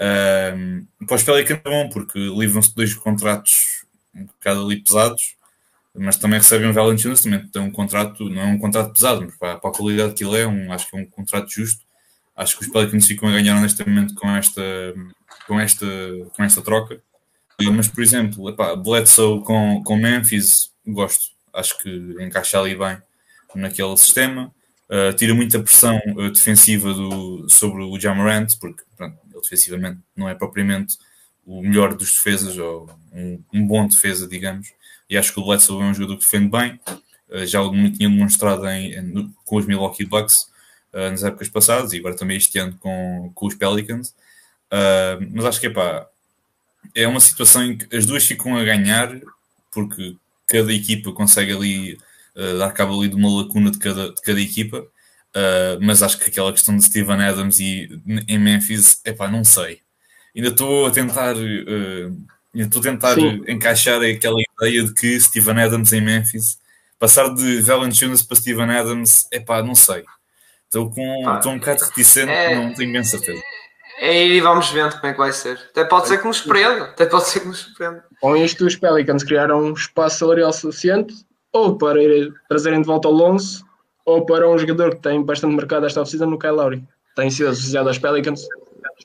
Um, para os Pelicans é bom, porque livram-se dois contratos um bocado ali pesados, mas também recebem um Valanciunas, também tem um contrato, não é um contrato pesado, mas para, para a qualidade que ele é, um, acho que é um contrato justo. Acho que os Pelicans ficam a ganhar honestamente com esta, com esta, com esta troca. Mas, por exemplo, epá, Bledsoe com, com Memphis, gosto. Acho que encaixa ali bem naquele sistema. Uh, tira muita pressão uh, defensiva do, sobre o Jamarant, porque pronto, ele defensivamente não é propriamente o melhor dos defesas, ou um, um bom defesa, digamos. E acho que o Bledsoe é um jogador que defende bem. Uh, já o tinha demonstrado em, com os Milwaukee Bucks uh, nas épocas passadas e agora também este ano com, com os Pelicans. Uh, mas acho que epá, é uma situação em que as duas ficam a ganhar porque cada equipa consegue ali dar cabo ali de uma lacuna de cada, de cada equipa. Uh, mas acho que aquela questão de Steven Adams e em Memphis, epá, não sei. Ainda estou a tentar, uh, ainda estou a tentar Sim. encaixar aquela ideia de que Steven Adams em Memphis, passar de Valanciunas para Steven Adams, epá, não sei. Estou com, Pá, estou um bocado reticente, é- não tenho bem certeza. É e vamos vendo como é que vai ser. Até pode ser que nos surpreenda. Até pode ser que nos surpreenda. Com isto, os Pelicans criaram um espaço salarial suficiente ou para ir- trazerem de volta o Lonzo ou para um jogador que tem bastante mercado esta oficina no Kyle Lowry. Tem sido associado aos Pelicans.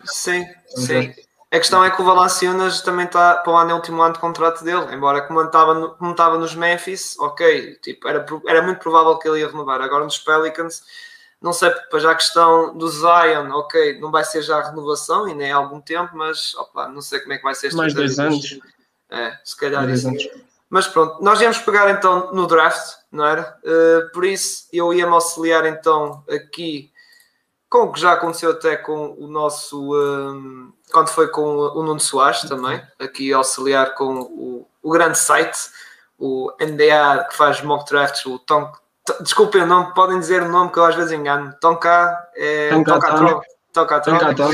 Sim, sim. A questão é que o Valanciunas também está para o ano é último ano de contrato dele, embora como estava, no- como estava nos Memphis, ok, tipo, era, era muito provável que ele ia renovar. Agora nos Pelicans, não sei, depois já a questão do Zion, ok, não vai ser já a renovação e nem há algum tempo, mas opa, não sei como é que vai ser esta Mais dois anos. É, se calhar Mais isso. anos. Mas pronto, nós íamos pegar então no draft, não era? Uh, por isso eu ia-me auxiliar então aqui com o que já aconteceu até com o nosso. um, quando foi com o Nuno Soares também, aqui auxiliar com o, o grande site, o NDA que faz mock drafts, o Tom. Desculpem o nome, podem dizer o nome que eu às vezes engano. Tonka é. Tá?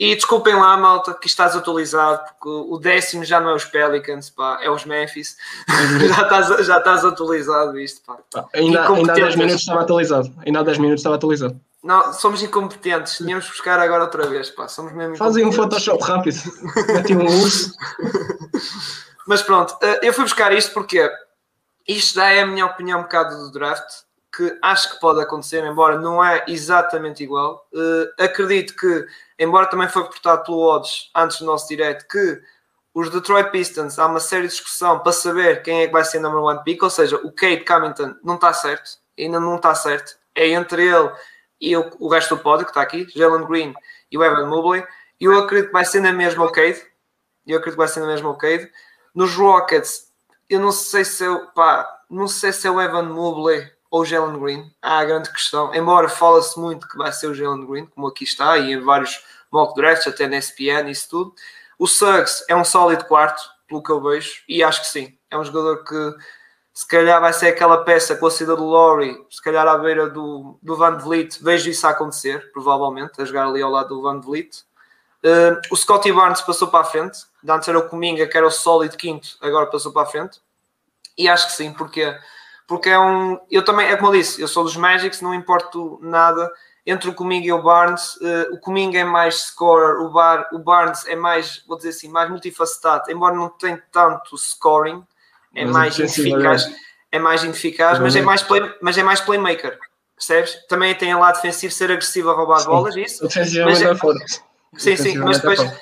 E desculpem lá, malta, que está desatualizado, porque o décimo já não é os Pelicans, pá, é os Memphis. já, estás, já estás atualizado isto, pá. Ainda, ainda há 10 Incompetentes. minutos estava atualizado. Ainda há 10 minutos estava atualizado. Não, somos incompetentes, tínhamos que buscar agora outra vez, pá, somos mesmo Fazem um. Photoshop rápido. Um urso. Mas pronto, eh, eu fui buscar isto porque isto já é a minha opinião um bocado do draft, que acho que pode acontecer, embora não é exatamente igual. Eh, acredito que, embora também foi reportado pelo Odds antes do nosso direct, que os Detroit Pistons há uma séria discussão para saber quem é que vai ser number one pick, ou seja, o Kate Covington não está certo, ainda não está certo. É entre ele e o, resto do pódio que está aqui, Jalen Green e o Evan Mobley. Eu acredito que vai ser na mesma o Cade. Eu acredito que vai ser na mesma o Cade. Nos Rockets, eu não sei se eu, pá, não sei se é o Evan Mobley ou o Jalen Green. Há a grande questão. Embora fala-se muito que vai ser o Jalen Green, como aqui está, e em vários mock drafts, até na ESPN e isso tudo. O Suggs é um sólido quarto, pelo que eu vejo, e acho que sim. É um jogador que se calhar vai ser aquela peça com a saída do Laurie, se calhar à beira do, do Van Vliet. Vejo isso a acontecer, provavelmente, a jogar ali ao lado do Van Vliet. Uh, o Scotty Barnes passou para a frente. Antes era o Cominga, que era o sólido quinto, agora passou para a frente. E acho que sim, porque porque é um. Eu também, é como eu disse, eu sou dos Magics, não importo nada entre o Kuminga e o Barnes. Uh, o Kuminga é mais scorer, o, Bar, o Barnes é mais, vou dizer assim, mais multifacetado, embora não tenha tanto scoring, é Mas mais ineficaz, é mais ineficaz, mas é mais, play, mas é mais playmaker. Percebes? Também tem lado defensivo, ser agressivo a roubar Sim. bolas, isso. Defensivamente é- é forte. Sim, sim, mas é depois.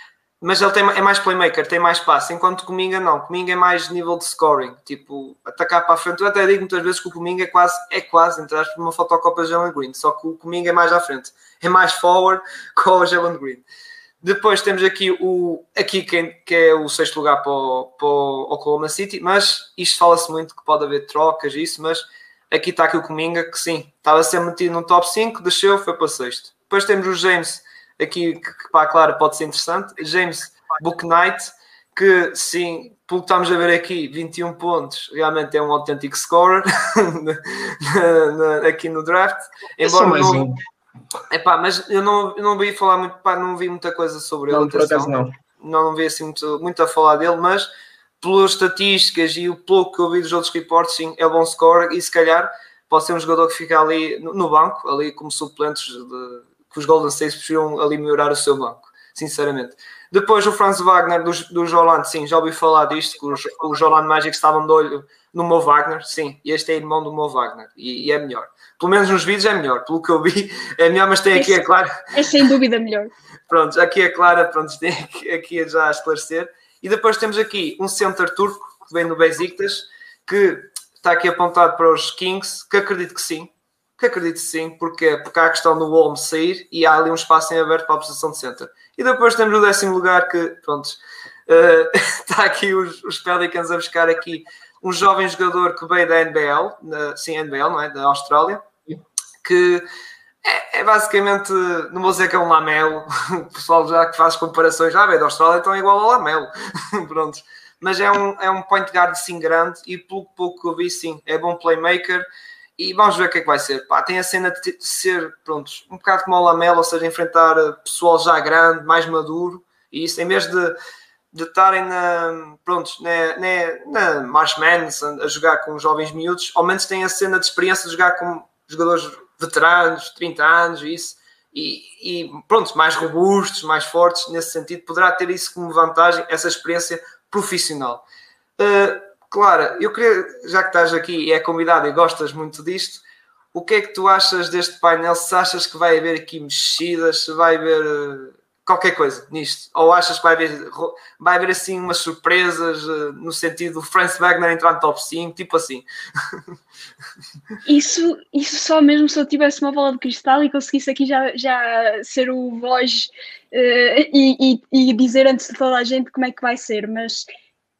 Mas ele tem, é mais playmaker, tem mais passe, enquanto o Cominga não. Cominga é mais nível de scoring, tipo, atacar para a frente. Eu até digo muitas vezes que o Cominga é quase, é quase, entre aspas, uma fotocópia de Jalen Green, só que o Cominga é mais à frente, é mais forward com o Jalen Green. Depois temos aqui o aqui quem, que é o sexto lugar para o, para o Oklahoma City, mas isto fala-se muito que pode haver trocas, isso, mas aqui está aqui o Cominga, que sim, estava a ser metido no top 5, desceu, foi para sexto. Depois temos o James, aqui que, a Clara pode ser interessante, James Booknight, que sim, pelo que estamos a ver aqui, 21 pontos, realmente é um autêntico scorer aqui no draft. É Embora mais não, um. Epá, mas eu não, eu não vi falar muito, pá, não vi muita coisa sobre ele. Não, por atenção. acaso não. não, não vi assim muito, muito a falar dele, mas pelas estatísticas e o pouco que eu vi dos outros reportes, sim, é bom score e se calhar pode ser um jogador que fica ali no, banco, ali como suplentes de, que os Golden State precisam ali melhorar o seu banco, sinceramente. Depois o Franz Wagner do, do Joland, sim, já ouvi falar disto, que os, os Magic estavam de olho no Mo Wagner, sim, e este é irmão do Mo Wagner, e, e é melhor. Pelo menos nos vídeos é melhor, pelo que eu vi é melhor, mas tem aqui, é claro, É sem dúvida melhor. Pronto, aqui a Clara pronto, tem aqui, aqui a já a esclarecer. E depois temos aqui um center turco que vem do Besiktas, que está aqui apontado para os Kings, que acredito que sim. Que acredito que sim, porque, porque há a questão do Holmes sair e há ali um espaço em aberto para a posição de center. E depois temos o décimo lugar que, pronto, eh, está aqui os, os Pelicans a buscar aqui um jovem jogador que veio da NBL, sim, NBL, não é? Da Austrália, que é, é basicamente, não vou dizer que é um lamelo, o pessoal já que faz comparações, ah, bem, da Austrália então é igual ao lamelo, pronto. Mas é um, é um point guard assim grande e pelo pouco que eu vi, sim, é bom playmaker e vamos ver o que é que vai ser. Pá, tem a cena de ser, pronto, um bocado como o lamelo, ou seja, enfrentar pessoal já grande, mais maduro e isso, em vez de de estarem na, na, na, na Marshmans a, a jogar com jovens miúdos, ao menos têm a cena de experiência de jogar com jogadores veteranos, 30 anos isso, e, e pronto, mais robustos, mais fortes nesse sentido, poderá ter isso como vantagem, essa experiência profissional. Uh, Clara, eu queria, já que estás aqui e é convidada e gostas muito disto, o que é que tu achas deste painel? Se achas que vai haver aqui mexidas, se vai haver uh, qualquer coisa nisto? Ou achas que vai haver, vai haver assim umas surpresas uh, no sentido do Franz Wagner entrar no top 5, tipo assim? Isso, isso só mesmo se eu tivesse uma bola de cristal e conseguisse aqui já, já ser o voz eh, e, e, e dizer antes de toda a gente como é que vai ser, mas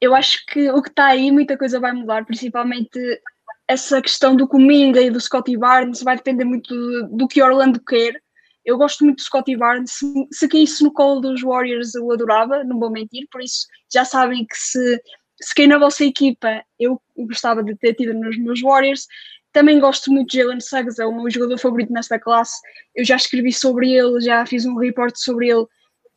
eu acho que o que está aí, muita coisa vai mudar, principalmente essa questão do Cominga e do Scotty Barnes vai depender muito do, do que Orlando quer. Eu gosto muito do Scotty Barnes. Se, se caísse no colo dos Warriors, eu adorava, não vou mentir. Por isso, já sabem que se, se cair na vossa equipa, eu gostava de ter tido nos meus Warriors. Também gosto muito de Jalen Suggs, é o meu jogador favorito nesta classe. Eu já escrevi sobre ele, já fiz um report sobre ele.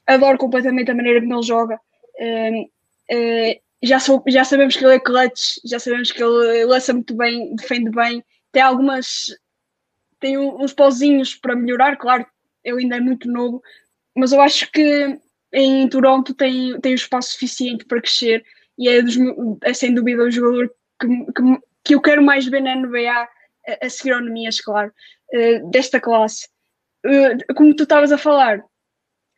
Adoro completamente a maneira como ele joga. Um, uh, já, sou, já sabemos que ele é clutch, já sabemos que ele lança muito bem, defende bem. Tem algumas. Tem uns pozinhos para melhorar, claro, ele ainda é muito novo, mas eu acho que em Toronto tem, tem o espaço suficiente para crescer e é, dos, é sem dúvida o jogador que, que, que eu quero mais ver na NBA a, a seguir ao Nemias, claro, uh, desta classe. Uh, como tu estavas a falar,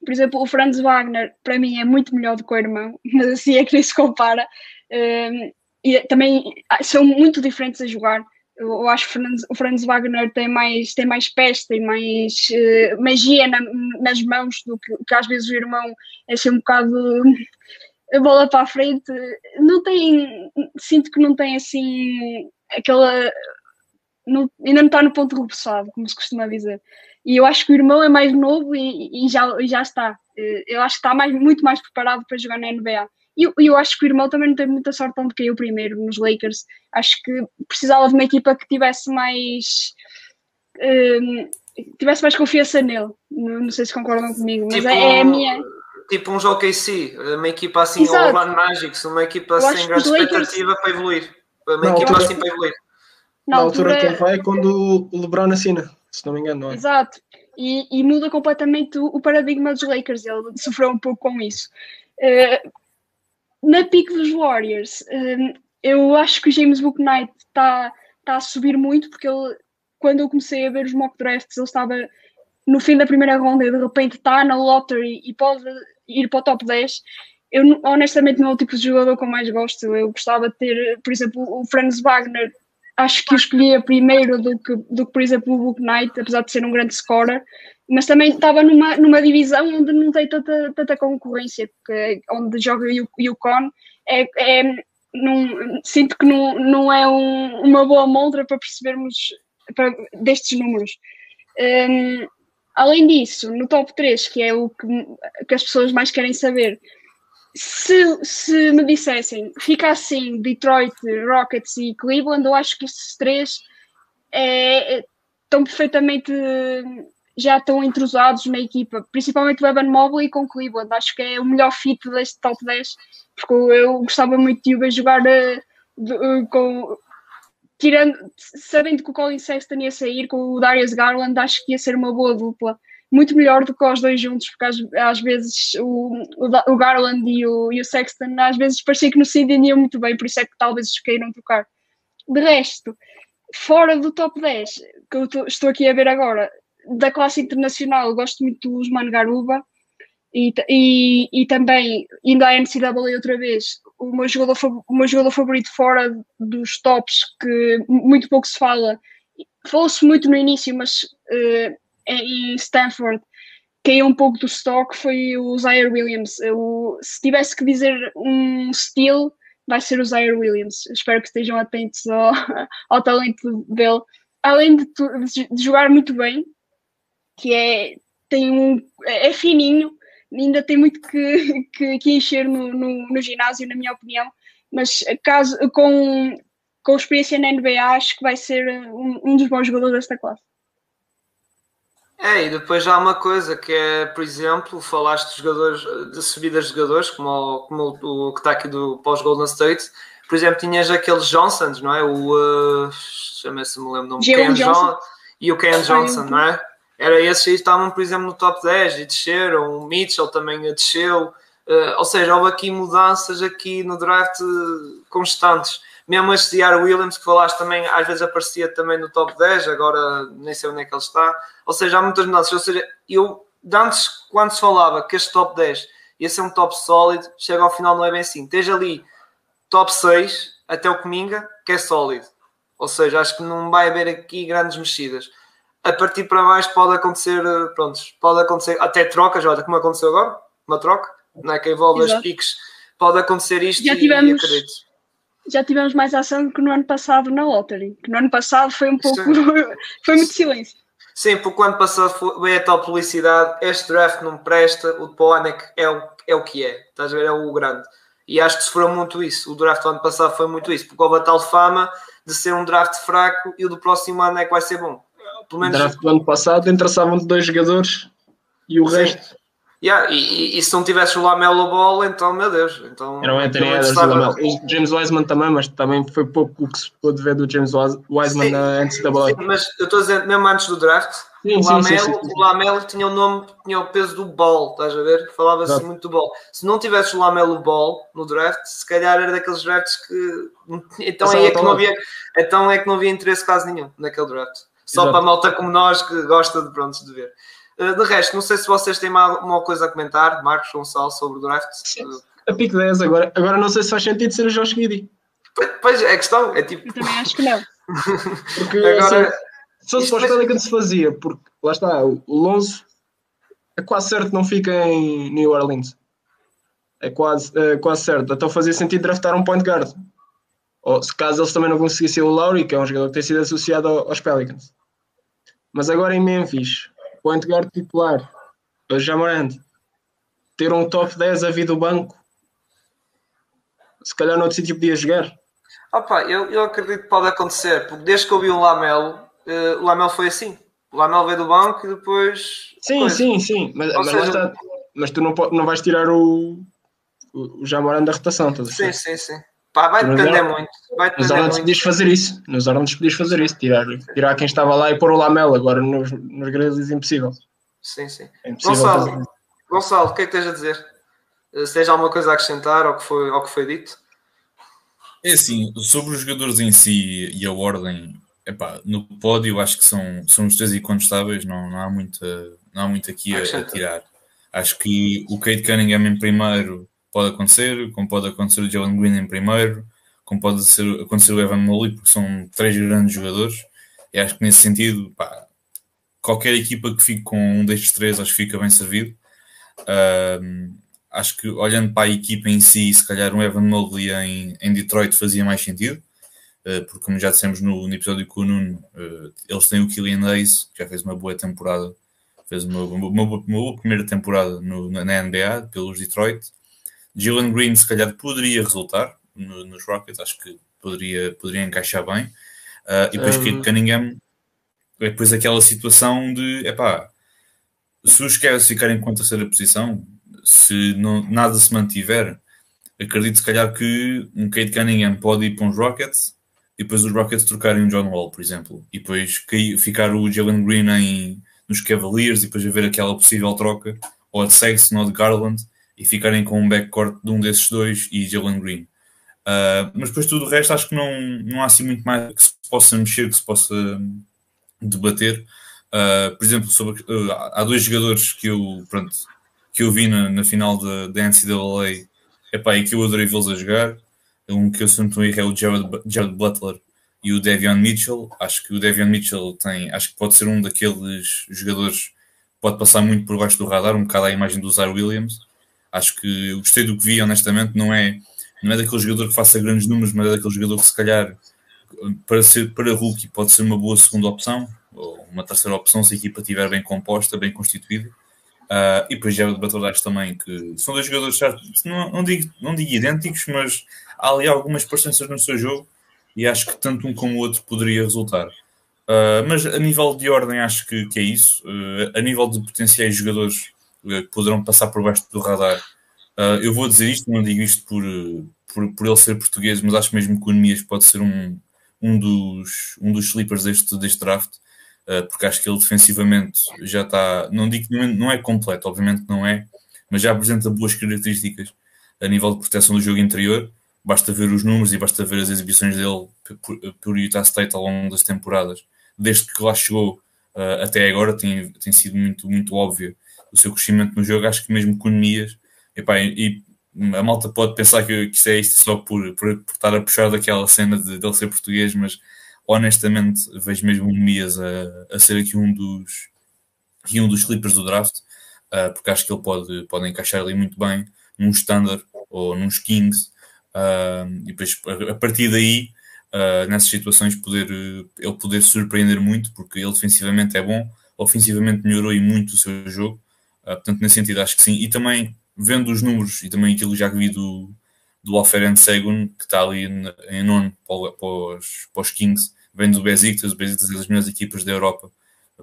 por exemplo, o Franz Wagner, para mim, é muito melhor do que o irmão, mas assim é que nem se compara. Um, e também são muito diferentes a jogar. Eu acho que o Franz, Wagner tem mais, tem mais pés, tem mais uh, magia na, nas mãos do que, que, às vezes o irmão é assim um bocado a bola para a frente. Não tem, sinto que não tem assim aquela. Não, ainda não está no ponto repousado, como se costuma dizer. E eu acho que o irmão é mais novo e, e já, e já está. Eu acho que está mais, muito mais preparado para jogar na NBA. E eu, eu acho que o irmão também não teve muita sorte onde caiu primeiro, nos Lakers. Acho que precisava de uma equipa que tivesse mais. Um, tivesse mais confiança nele. Não, não sei se concordam comigo, mas tipo, é, é, a minha. Tipo um OKC, uma equipa assim, ou Orlando Magic, uma equipa sem grande os Lakers- expectativa para evoluir. Uma Na equipa altura- assim para evoluir. Na altura que ele vai é quando o LeBron assina. se não me engano, não é? Exato. E, e muda completamente o, o, paradigma dos Lakers. Ele sofreu um pouco com isso. Uh, na pique dos Warriors, uh, eu acho que o James Booknight está tá a subir muito, porque ele, quando eu comecei a ver os mock drafts, ele estava no fim da primeira ronda e de repente está na lottery e pode ir para o top 10. Eu honestamente não é o tipo de jogador que eu mais gosto. Eu gostava de ter, por exemplo, o Franz Wagner acho que o escolhia primeiro do que, do que, por exemplo, o Book Knight, apesar de ser um grande scorer, mas também estava numa, numa divisão onde não tem tanta, tanta concorrência, porque onde joga o Con é, é, num, sinto que não, não é um, uma boa montra para percebermos para, destes números. Um, além disso, no top 3, que é o que, que as pessoas mais querem saber, se, se me dissessem fica assim Detroit, Rockets e Cleveland, eu acho que esses três é, é, estão perfeitamente já estão entrosados na equipa, principalmente o Evan Mobley com Cleveland. Acho que é o melhor fit deste top 10, porque eu gostava muito de o jogar uh, de, uh, com. Tirando, sabendo que o Colin Sexton ia sair com o Darius Garland, acho que ia ser uma boa dupla muito melhor do que os dois juntos, porque às, às vezes o, o, Garland e o, e o Sexton às vezes parecia que não se entendiam muito bem, por isso é que talvez os queiram trocar. De resto, fora do top 10, que eu estou aqui a ver agora, da classe internacional, gosto muito do Usman Garuba e, e, e também, indo à NCAA outra vez, o meu, jogador, o meu jogador favorito fora dos tops, que muito pouco se fala, falou-se muito no início, mas uh, em Stanford caiu um pouco do stock foi o Zaire Williams. Eu, se tivesse que dizer um estilo, vai ser o Zaire Williams. Espero que estejam atentos ao, ao talento dele. Além de, de, jogar muito bem, que é, tem um, é fininho, ainda tem muito que, que, que encher no, no, no, ginásio, na minha opinião. Mas caso, com, com experiência na NBA, acho que vai ser um, um dos bons jogadores desta classe. É, e depois já há uma coisa que é, por exemplo, falaste de jogadores, de subidas de jogadores, como o, como o, que está aqui do pós-Golden State. Por exemplo, tinhas aqueles Johnsons, não é? O. Uh, Chama-se, me lembro o nome. Ken Johnson. e o Ken Johnson, não é? Era esses aí estavam, por exemplo, no top 10 e desceram. O Mitchell também desceu. Uh, ou seja, houve aqui mudanças aqui no draft constantes mesmo este Seattle Williams que falaste também, às vezes aparecia também no top 10, agora nem sei onde é que ele está. Ou seja, há muitas mudanças. Ou seja, eu, antes, quando se falava que este top 10 ia ser um top sólido, chega ao final não é bem assim. Tens ali top 6 até o Cominga, que é sólido. Ou seja, acho que não vai haver aqui grandes mexidas. A partir para baixo pode acontecer, prontos, pode acontecer até trocas, olha como aconteceu agora, uma troca, não é que envolve Exato. as piques, pode acontecer isto Já tivemos... e acredito já tivemos mais ação que no ano passado na Lottery, que no ano passado foi um pouco. foi muito silêncio. Sim, porque o ano passado foi a tal publicidade, este draft não presta, o Poanek é o, é o que é, estás a ver? É o grande. E acho que sofreu muito isso. O draft do ano passado foi muito isso, porque houve a tal fama de ser um draft fraco e o do próximo ano é que vai ser bom. Pelo menos... Draft do ano passado interessavam de dois jogadores e o Sim. resto Yeah, e, e, se não tivesse o Lamelo Ball, então, meu Deus. Então, Era um Anthony Edwards James Wiseman também, mas também foi pouco o que se pôde ver do James Wiseman sim, na NCAA. Sim, mas eu estou a dizer, mesmo antes do draft, sim, o, Lamelo, o Lamelo tinha o nome, tinha o peso do Ball, estás a ver? Falava-se muito do Ball. Se não tivesse o Lamelo Ball no draft, se calhar era daqueles drafts que. Então, é que não havia, então é que não havia interesse quase nenhum naquele draft. Só Exato. para a malta como nós que gosta de, pronto, de ver. Eh, de resto, não sei se vocês têm uma coisa a comentar, Marcos Gonçalo, sobre o draft. A pico 10 agora. Agora não sei se faz sentido ser o Josh Giddy. Pois é, a questão é tipo. Eu também acho que não. Porque agora, assim, se fosse para os Pelicans se fazia, porque lá está, o Lonzo é quase certo não fica em New Orleans. É quase, é quase certo. Então fazia sentido draftar um point guard. Ou se caso eles também não conseguissem o Lowry, que é um jogador que tem sido associado aos Pelicans. Mas agora em Memphis, point guard titular, o Jamorant, ter um top 10 a vir do banco, se calhar noutro sítio podia jogar. Opa, eu, eu acredito que pode acontecer, porque desde que eu vi o Lamelo, uh, o Lamelo foi assim. O Lamelo veio do banco e depois. Sim, sim, sim. Mas, mas, seja... está, mas tu não, não vais tirar o, o, o Jamoran da rotação. Sim, sim, sim. Pá, vai Nos depender muito. Vai Nos depender Hornets muito. podias fazer isso. Nos Hornets podias fazer isso. Tirar, tirar quem estava lá e pôr o Lamelo. Agora nos, nos Grizzlies é impossível. Sim, sim. É impossível Gonçalo. Gonçalo, o que é que tens a dizer? Eh, Se tens alguma coisa a acrescentar ao que foi, ao que foi dito? É assim, sobre os jogadores em si e a ordem, epá, no pódio acho que são, são os três incontestáveis, não, não, há, muita, não há muito aqui a, a tirar. Acho que o Kate Cunningham em primeiro pode acontecer, como pode acontecer o Jalen Green em primeiro, como pode ser, acontecer o Evan Mobley, porque são três grandes jogadores. E acho que nesse sentido, pá, qualquer equipa que fique com um destes três, acho que fica bem servido. Ahm, acho que olhando para a equipa em si, se calhar um Evan Mobley em, em Detroit fazia mais sentido, uh, porque como já dissemos no, no episódio com o Nuno, uh, eles têm o Killian Hayes, que já fez uma boa temporada, fez uma, uma, uma, uma boa primeira temporada no, na NBA pelos Detroit. Jalen Green se calhar poderia resultar no, nos Rockets, acho que poderia, poderia encaixar bem. Uh, e depois Um. Kate Cunningham, é depois aquela situação de, epá, se os Cavs ficarem com a terceira posição, se não, nada se mantiver, acredito se calhar que um Kate Cunningham pode ir para uns Rockets e depois os Rockets trocarem um John Wall, por exemplo, e depois ficar o Jalen Green em, nos Cavaliers e depois haver aquela possível troca, ou de Sexton ou de Garland, e ficarem com um backcourt de um desses dois e Jalen Green. Uh, mas depois tudo o resto acho que não, não há assim muito mais que se possa mexer, que se possa hum, debater. Uh, por exemplo, sobre, uh, há dois jogadores que eu, pronto, que eu vi na, na final da, da NCAA epá, e que eu adorei vê-los a jogar. Um que eu se não errar é o Jared, Jared Butler e o Devion Mitchell. Acho que o Devion Mitchell tem, acho que pode ser um daqueles jogadores que pode passar muito por baixo do radar, um bocado à imagem do Zaire Williams. Acho que gostei do que vi, honestamente, não é, não é daquele jogador que faça grandes números, mas é daquele jogador que se calhar para ser para rookie pode ser uma boa segunda opção ou uma terceira opção se a equipa estiver bem composta, bem constituída. Uh, e depois já o Butler também, que são dois jogadores, não, não, digo, não digo idênticos, mas há ali algumas parecenças no seu jogo e acho que tanto um como o outro poderia resultar. Uh, mas a nível de ordem, acho que, que é isso. Uh, a nível de potenciais jogadores que poderão passar por baixo do radar, eu vou dizer isto, não digo isto por, por, por ele ser português, mas acho mesmo que o Nemias pode ser um, um, dos, um dos sleepers deste, deste draft porque acho que ele defensivamente já está, não digo que não é completo, obviamente não é, mas já apresenta boas características a nível de proteção do jogo interior. Basta ver os números e basta ver as exibições dele por, por Utah State ao longo das temporadas. Desde que lá chegou uh, até agora, tem, tem sido muito, muito óbvio o seu crescimento no jogo. Acho que mesmo com Nemias, epá, e, a malta pode pensar que, que isto é isto só por, por, por estar a puxar daquela cena de, de ele ser português, mas honestamente vejo mesmo o Nemias a, a ser aqui um dos e um dos sleepers do draft, uh, porque acho que ele pode, pode encaixar ali muito bem num standard ou nos Kings, uh, e depois a partir daí, uh, nessas situações, poder, ele poder surpreender muito, porque ele defensivamente é bom, ofensivamente melhorou e muito o seu jogo, portanto, nesse sentido, acho que sim, e também vendo os números e também aquilo que já vi do, do Alferen Segun, que está ali em nono para, para, os, para os Kings, vem do Besiktas, o Besiktas é das melhores equipas da Europa,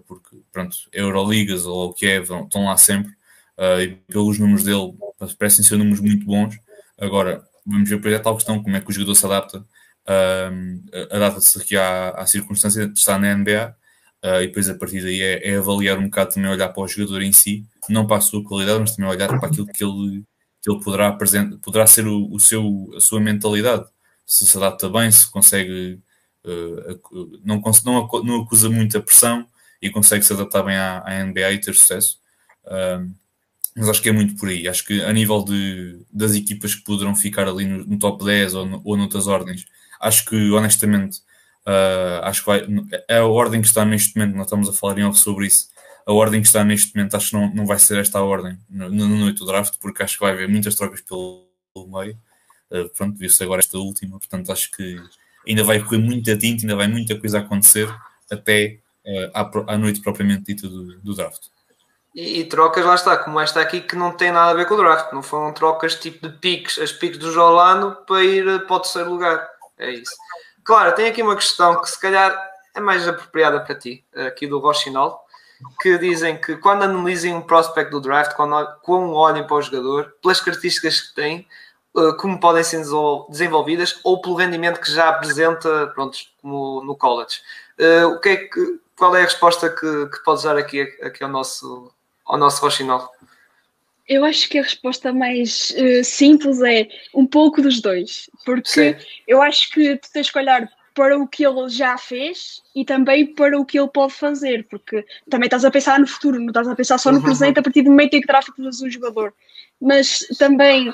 porque, pronto, Euroligas ou o que é, estão lá sempre, uh, e pelos números dele, parecem ser números muito bons. Agora, vamos ver por aí a tal questão, como é que o jogador se adapta, uh, adapta-se aqui à, à circunstância de estar na NBA, uh, e depois a partir daí é, é, avaliar um bocado também, olhar para o jogador em si, não para a sua qualidade, mas também olhar para aquilo que ele, que ele poderá, apresentar, poderá ser o, o seu, a sua mentalidade, se se adapta bem, se consegue Uh, não, não, não acusa muita pressão e consegue se adaptar bem à, à NBA e ter sucesso. Uh, mas acho que é muito por aí. Acho que a nível de, das equipas que poderão ficar ali no, no top 10 ou, no, ou noutras ordens, acho que honestamente uh, acho que vai, é a ordem que está neste momento, nós estamos a falar em off sobre isso. A ordem que está neste momento acho que não, não vai ser esta a ordem no, no noite do draft, porque acho que vai haver muitas trocas pelo, pelo meio. pronto, viu-se agora esta última, portanto acho que ainda vai correr muita tinta, ainda vai muita coisa acontecer até uh, à, à, noite propriamente dita do, do draft. E, e, trocas, lá está, como esta aqui, que não tem nada a ver com o draft, não foram trocas tipo de piques, as piques do Jolano para ir para o terceiro lugar. É isso. Claro, tem aqui uma questão que se calhar é mais apropriada para ti, aqui do Rochinol, que dizem que quando analisem um prospect do draft, quando, quando olhem para o jogador, pelas características que tem, como podem ser desenvolvidas ou pelo rendimento que já apresenta, pronto, como no college. o que é que, qual é a resposta que, que podes dar aqui, aqui ao nosso, ao nosso Rochinol? Eu acho que a resposta mais uh, simples é um pouco dos dois, porque Sim. eu acho que tu tens que olhar para o que ele já fez e também para o que ele pode fazer, porque também estás a pensar no futuro, não estás a pensar só no uhum. presente a partir do momento em que tráficas um jogador. Mas também,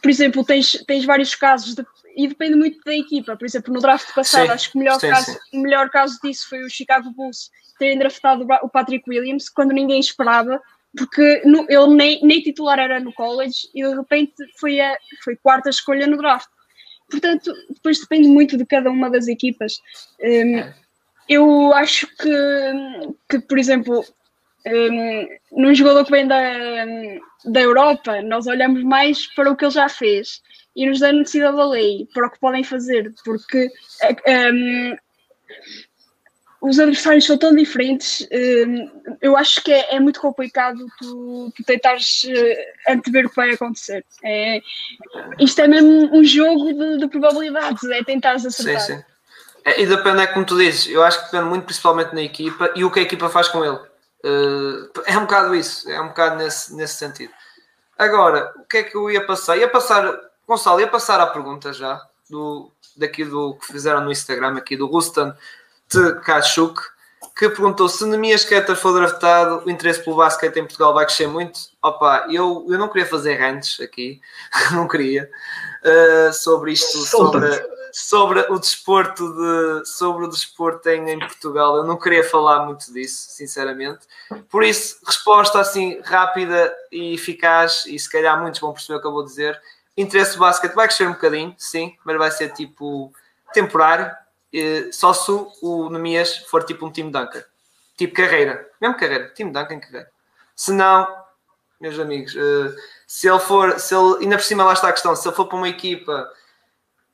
por exemplo, tens, tens vários casos de, e depende muito da equipa. Por exemplo, no draft passado, sim, acho que o melhor, sim, caso, sim. o melhor caso disso foi o Chicago Bulls terem draftado o Patrick Williams quando ninguém esperava porque no, ele nem, nem titular era no college e de repente foi a foi quarta escolha no draft. Portanto, depois depende muito de cada uma das equipas. Um, eu acho que, que por exemplo, um, num jogador que vem da, da Europa, nós olhamos mais para o que ele já fez e nos dá necessidade da lei, para o que podem fazer, porque um, os adversários são tão diferentes, hum, eu acho que é, é muito complicado tu, tu tentares uh, antever o que vai acontecer. É, isto é mesmo um jogo de, de probabilidades, é tentares acertar. Sim, sim. É, e depende, é como tu dizes, eu acho que depende muito principalmente na equipa e o que a equipa faz com ele. Uh, é um bocado isso, é um bocado nesse, nesse sentido. Agora, o que é que eu ia passar? Ia passar, Gonçalo, ia passar à pergunta já, do, daqui do que fizeram no Instagram, aqui do Rustan Tkachuk, que perguntou se Nemias Keter for draftado, o interesse pelo basquete em Portugal vai crescer muito. Opa, eu, eu não queria fazer rantes aqui, não queria, uh, sobre isto, sobre, sobre o desporto de, sobre o desporto em, em Portugal. Eu não queria falar muito disso, sinceramente. Por isso, resposta assim rápida e eficaz, e se calhar muitos vão perceber o que eu vou dizer. Interesse do basquete vai crescer um bocadinho, sim, mas vai ser tipo temporário só se o Nemias for tipo um time Dunker. Tipo carreira. Mesmo carreira. Time em carreira. Se não, meus amigos, eh, se ele for, se ele, ainda por cima lá está a questão, se ele for para uma equipa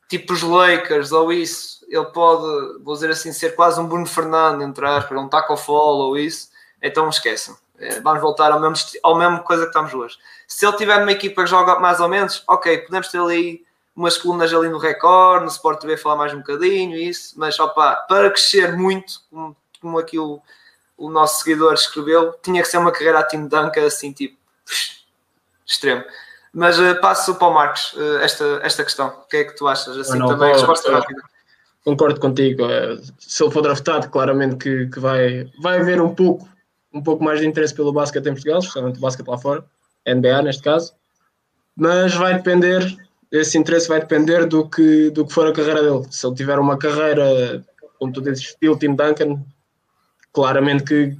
tipo os Lakers ou isso, ele pode, vou dizer assim, ser quase um Bruno Fernando, entre aspas, um Taco Fall ou isso, então esqueçam. Eh, vamos voltar ao mesmo, ao mesmo coisa que estamos hoje. Se ele tiver numa equipa que joga mais ou menos, ok, podemos ter ali umas colunas ali no Record, no Sport TV falar mais um bocadinho, isso, mas opa, para crescer muito, como, como aqui o, o nosso seguidor escreveu, tinha que ser uma carreira a Team Dunker assim, tipo, extremo. Mas uh, passo para o Marcos uh, esta, esta questão. O que é que tu achas? Assim não, também, resposta rápida. Concordo contigo. Eh, se ele for draftado, claramente que, que vai, vai haver um pouco, um pouco mais de interesse pelo basquete em Portugal, especialmente o basquete lá fora, NBA neste caso. Mas vai depender esse interesse vai depender do que, do que for a carreira dele. Se ele tiver uma carreira, como tu dizes, estilo Tim Duncan, claramente que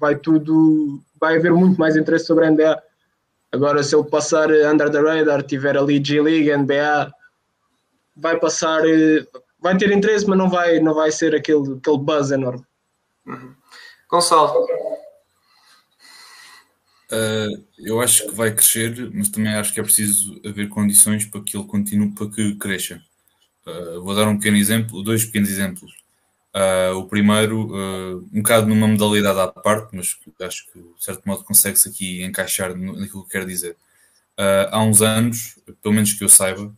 vai tudo, vai haver muito mais interesse sobre a NBA. Agora, se ele passar under the radar, tiver ali G-League, NBA, vai passar, vai ter interesse, mas não vai, não vai ser aquele, aquele buzz enorme. Uhum. Gonçalo, Uh, eu acho que vai crescer, mas também acho que é preciso haver condições para que ele continue, para que cresça. Uh, vou dar um pequeno exemplo, dois pequenos exemplos. Uh, o primeiro, um bocado numa modalidade à parte, mas acho que de certo modo consegue-se aqui encaixar naquilo que quero dizer. há uns anos, pelo menos que eu saiba,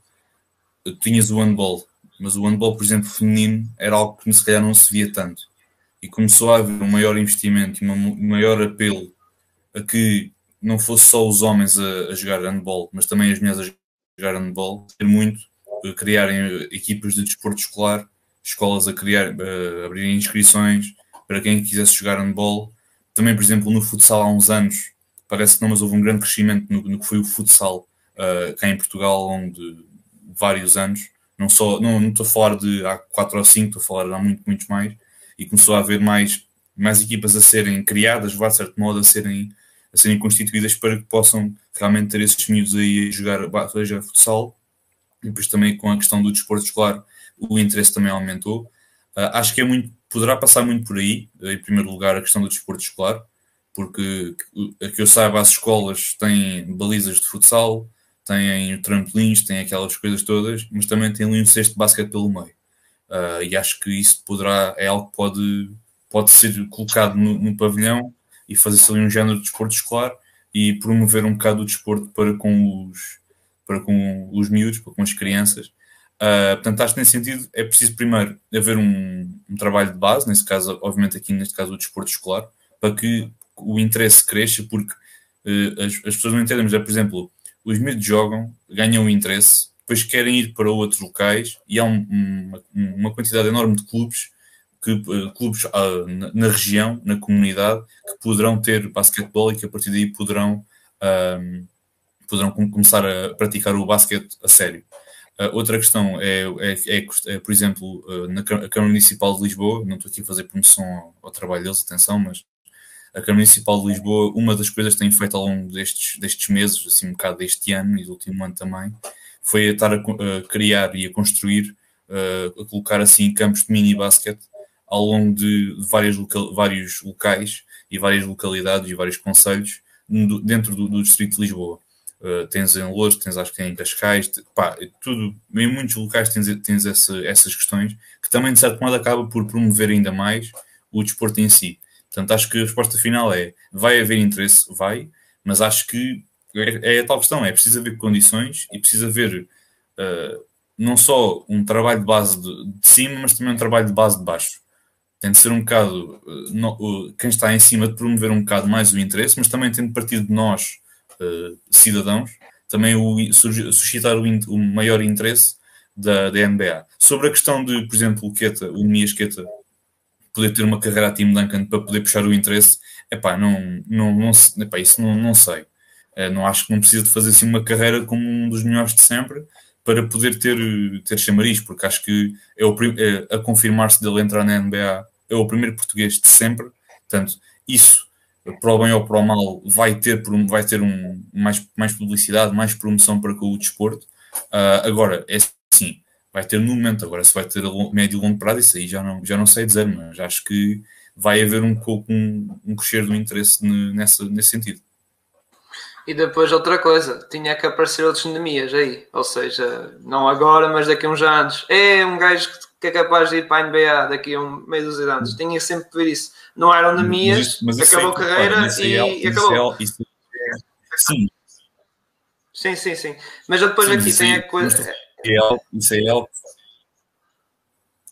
tinhas o handball, mas o handball, por exemplo, feminino, era algo que se calhar não se via tanto. E começou a haver um maior investimento e um maior apelo a que não fosse só os homens a, a jogar handball, mas também as mulheres a jogar handball, ter muito, a criarem eh, equipas de desporto escolar, escolas a criar, a abrirem inscrições para quem quisesse jogar handball. Também, por exemplo, no futsal há uns anos, parece que não, mas houve um grande crescimento no, no que foi o futsal uh, cá em Portugal ao longo de vários anos. Não, só, não, não estou a falar de há 4 ou 5, estou a falar de há muito, muitos mais. E começou a haver mais, mais equipas a serem criadas, de certo modo, a serem a serem constituídas para que possam realmente ter esses miúdos aí a jogar seja futsal. E depois também com a questão do desporto escolar, o interesse também aumentou. Uh, acho que é muito, poderá passar muito por aí, em primeiro lugar, a questão do desporto escolar, porque a que eu saiba, as escolas têm balizas de futsal, têm trampolins, têm aquelas coisas todas, mas também têm ali um cesto de basquete pelo meio. Uh, e acho que isso poderá, é algo que pode, pode ser colocado no, no pavilhão e fazer-se ali um género de desporto escolar e promover um bocado o desporto para com os para com os miúdos, para com as crianças. Uh, portanto, acho que nesse sentido é preciso primeiro haver um, um, trabalho de base, nesse caso, obviamente aqui neste caso o desporto escolar, para que o interesse cresça, porque uh, as, as, pessoas não entendem, mas é, por exemplo, os miúdos jogam, ganham o interesse, depois querem ir para outros locais e há um, uma, uma, quantidade enorme de clubes, que, uh, clubes na, na, região, na comunidade, que poderão ter basquetebol e que a partir daí poderão, poderão começar a praticar o basquete a sério. Uh, outra questão é, é, é, é por exemplo, uh, na Câmara Municipal de Lisboa, não estou aqui a fazer promoção ao, ao, trabalho deles, atenção, mas a Câmara Municipal de Lisboa, uma das coisas que tem feito ao longo destes, destes meses, assim um bocado deste ano e do último ano também, foi estar a, a criar e a construir, uh, a colocar assim campos de mini basquete ao longo de várias vários locais e várias localidades e vários conselhos dentro do, do Distrito de Lisboa. Uh, tens em Louros, tens acho que em Cascais, pá, tudo, em muitos locais tens, tens essa, essas questões que também de certo modo acaba por promover ainda mais o desporto em si. Portanto, acho que a resposta final é vai haver interesse, vai, mas acho que é, é a tal questão, é preciso haver condições e precisa haver uh, não só um trabalho de base de, de, cima, mas também um trabalho de base de baixo. Tem de ser um bocado no, quem está em cima de promover um bocado mais o interesse, mas também tem de partir de nós uh, cidadãos, também o, suscitar o, o maior interesse da, da, NBA. Sobre a questão de, por exemplo, o Queta, o Nemias Queta, poder ter uma carreira a Tim Duncan para poder puxar o interesse, epá, não, não, não, epá, isso não, não sei. Uh, não acho que não precisa de fazer assim uma carreira como um dos melhores de sempre para poder ter, ter chamariz, porque acho que é, o, é a confirmar-se dele entrar na NBA, é o primeiro português de sempre, portanto, isso para o bem ou para o mal, vai ter, vai ter um, mais, mais publicidade, mais promoção para o desporto. Uh, agora, é assim, vai ter no momento, agora se vai ter a médio e longo prazo, isso aí já não, já não sei dizer, mas acho que vai haver um pouco um, um crescer do interesse nessa, nesse sentido. E depois outra coisa, tinha que aparecer outros endemias aí, ou seja, não agora, mas daqui a uns anos. É um gajo que é capaz de ir para a NBA daqui a um meio dos anos. Tinha sempre que ver isso não eram Nemias, acabou a carreira e, é, e acabou. Isso é, sim. Sim, sim, sim. Mas depois sim, aqui sim, tem a coisa. Isso é algo.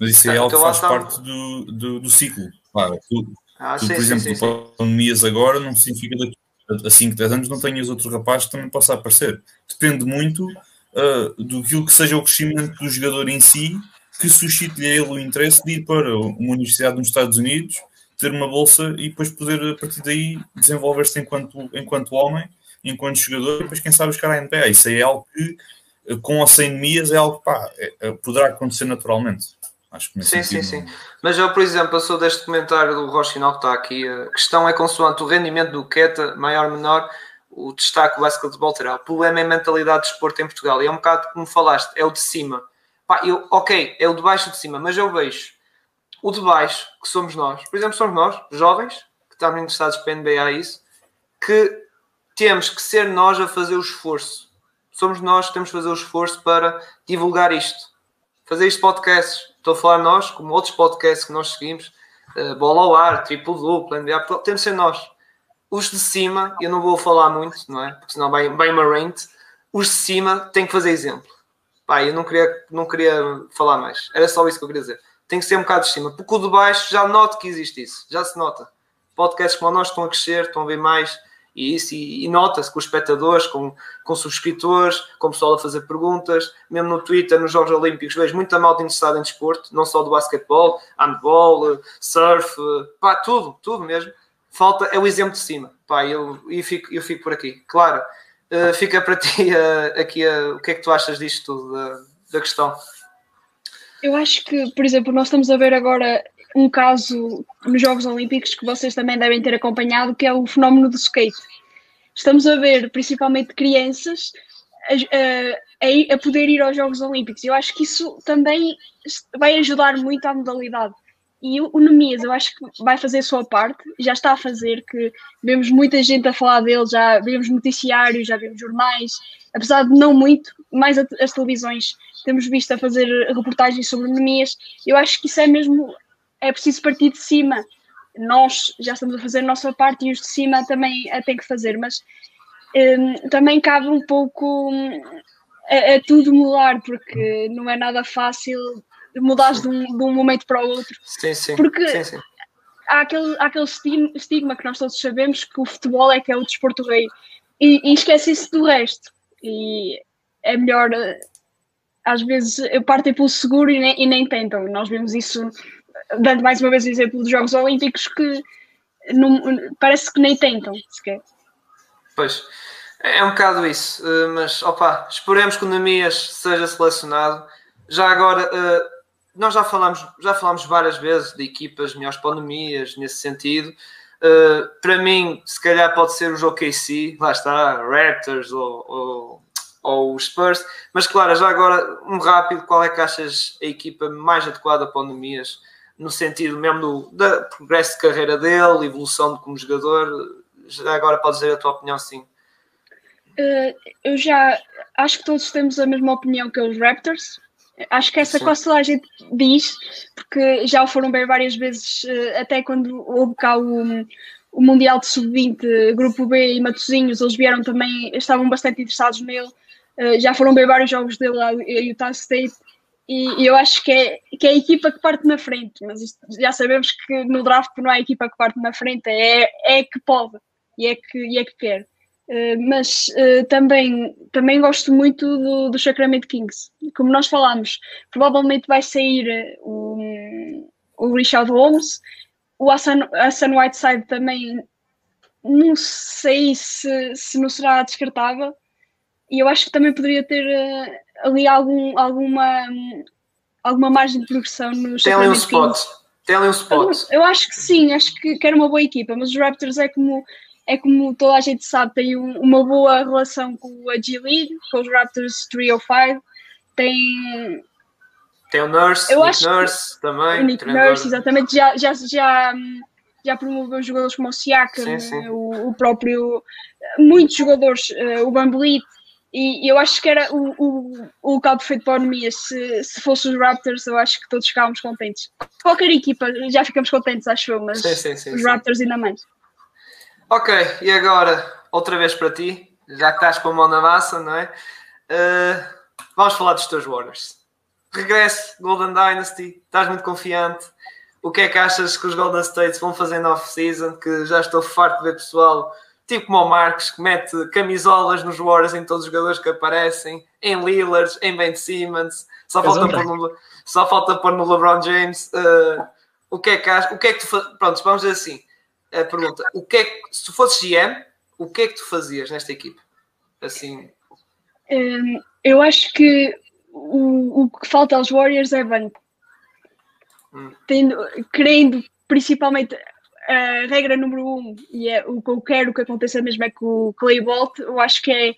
Mas isso é algo que faz parte do, do, do ciclo. Claro, tu, ah, tu sim, por exemplo, tu pandemias agora não significa que a 5, 10 anos não tenhas outro rapaz que também possa aparecer. Depende muito uh, do que seja o crescimento do jogador em si que suscite-lhe a ele o interesse de ir para uma universidade nos Estados Unidos ter uma bolsa e depois poder, a partir daí, desenvolver-se enquanto, enquanto homem, enquanto jogador, e depois, quem sabe, chegar à NBA. Isso é algo que, com ou sem Mias, é algo que pá, é, é, poderá acontecer naturalmente. Acho que sim, sim, sim. Mas eu, por exemplo, sou deste comentário do Rochinal que está aqui. A questão é consoante o rendimento do Queta, maior ou menor, o destaque do basquetebol terá. O problema é a mentalidade de esporte em Portugal. E é um bocado como falaste, é o de cima. Pá, eu, ok, é o de baixo de cima, mas eu vejo o de baixo, que somos nós, por exemplo, somos nós, jovens, que estamos interessados para a NBA, isso, que temos que ser nós a fazer o esforço. Somos nós que temos que fazer o esforço para divulgar isto. Fazer isto podcasts. Estou a falar nós, como outros podcasts que nós seguimos, uh, Bola ao Ar, Triplo Duplo, NBA, temos que ser nós. Os de cima, eu não vou falar muito, não é? Porque senão vai, vai uma rant. Os de cima têm que fazer exemplo. Pá, eu não queria, não queria falar mais. Era só isso que eu queria dizer tem que ser um bocado de cima, porque o de baixo já nota que existe isso, já se nota. Podcasts como nós estão a crescer, estão a ver mais, e isso, e, e nota-se com os espectadores, com, com subscritores, com o pessoal a fazer perguntas, mesmo no Twitter, nos Jogos Olímpicos, vejo muita malta interessada em desporto, não só do basquetebol, handball, surf, pá, tudo, tudo mesmo. Falta é o exemplo de cima, pá, eu, eu, fico, eu fico por aqui. Claro, uh, fica para ti uh, aqui uh, o que é que tu achas disto tudo, da, da questão. Eu acho que, por exemplo, nós estamos a ver agora um caso nos Jogos Olímpicos que vocês também devem ter acompanhado, que é o fenómeno do skate. Estamos a ver principalmente crianças a, a, a poder ir aos Jogos Olímpicos. Eu acho que isso também vai ajudar muito à modalidade. E o, o Nemias, eu acho que vai fazer a sua parte, já está a fazer, que vemos muita gente a falar dele, já vemos noticiários, já vemos jornais, apesar de não muito, mais as televisões temos visto a fazer reportagens sobre anemias. Eu acho que isso é mesmo, é preciso partir de cima. Nós já estamos a fazer a nossa parte e os de cima também a têm que fazer, mas um, também cabe um pouco é, é, tudo mudar, porque não é nada fácil mudar de um, de um momento para o outro. Sim, sim. Porque sim, sim. há aquele, há aquele estigma que nós todos sabemos que o futebol é que é o desporto rei. E, e esquece-se do resto. E é melhor, às vezes, partem pelo seguro e nem, e nem tentam. Nós vemos isso, dando mais uma vez o exemplo dos Jogos Olímpicos, que não, parece que nem tentam sequer. Pois, é um bocado isso, eh, mas opa, esperemos que o Namias seja selecionado. Já agora, eh, nós já falamos, já falamos várias vezes de equipas melhores para o Namias, nesse sentido. Eh, para mim, se calhar pode ser os OKC, lá está, Raptors ou, ou, ou os Spurs, mas claro, já agora, um rápido, qual é que achas a equipa mais adequada para o Namias? no sentido mesmo do progresso de carreira dele, evolução de como jogador. Já agora podes dizer a tua opinião, sim. Uh, eu já acho que todos temos a mesma opinião que os Raptors. Acho que essa sim. quase toda a gente diz, porque já o foram bem várias vezes, uh, até quando houve cá o, o Mundial de Sub-20, Grupo B e Matosinhos, eles vieram também, estavam bastante interessados nele. Uh, já foram bem vários jogos dele lá, Utah State e, eu acho que é, que é a equipa que parte na frente, mas isto, já sabemos que no draft não a equipa que parte na frente, é, é que pode e é que, e é que quer. Uh, mas uh, também, também gosto muito do, do Sacramento Kings. Como nós falámos, provavelmente vai sair eh, o, o Richard Holmes, o Hassan, Hassan Whiteside também não sei se, se não será descartável. E eu acho que também poderia ter ali algum, alguma, alguma margem de progressão no Tem ali um spot. Tem ali um spot. Eu, eu, acho que sim, acho que, que era uma boa equipa, mas os Raptors é como, é como toda a gente sabe, tem um, uma boa relação com a G-League, com os Raptors 305, tem... Tem o Nurse, eu Nick acho Nurse também. O Nick Nurse, exatamente, já, já, já, já promoveu jogadores como o Siakam, sim, sim. O, o, próprio... Muitos jogadores, uh, o Bambelit, e eu acho que era o, o, o local perfeito para a Onomia. Se, se fosse os Raptors, eu acho que todos ficávamos contentes. Qualquer equipa, já ficamos contentes, acho eu, mas sim, sim, sim, os Raptors ainda mais. Ok, e agora, outra vez para ti, já que estás com a mão na massa, não é? Uh, vamos falar dos teus Warriors. Regresso, Golden Dynasty, estás muito confiante. O que é que achas que os Golden States vão fazer na off-season? Que já estou farto de ver pessoal tipo como o Marcos, que mete camisolas nos Warriors em todos os jogadores que aparecem, em Lillard, em Ben Simmons, só falta, pôr no, só falta pôr no LeBron James. Uh, o que é que o que é que tu. Pronto, vamos dizer assim. A pergunta: o que é que, se tu fosses GM, o que é que tu fazias nesta equipe? Assim. Um, eu acho que o, o que falta aos Warriors é banco. Hum. Tendo, querendo principalmente a regra número um, e é o que eu quero que aconteça mesmo é que o Clay volte, eu acho que é,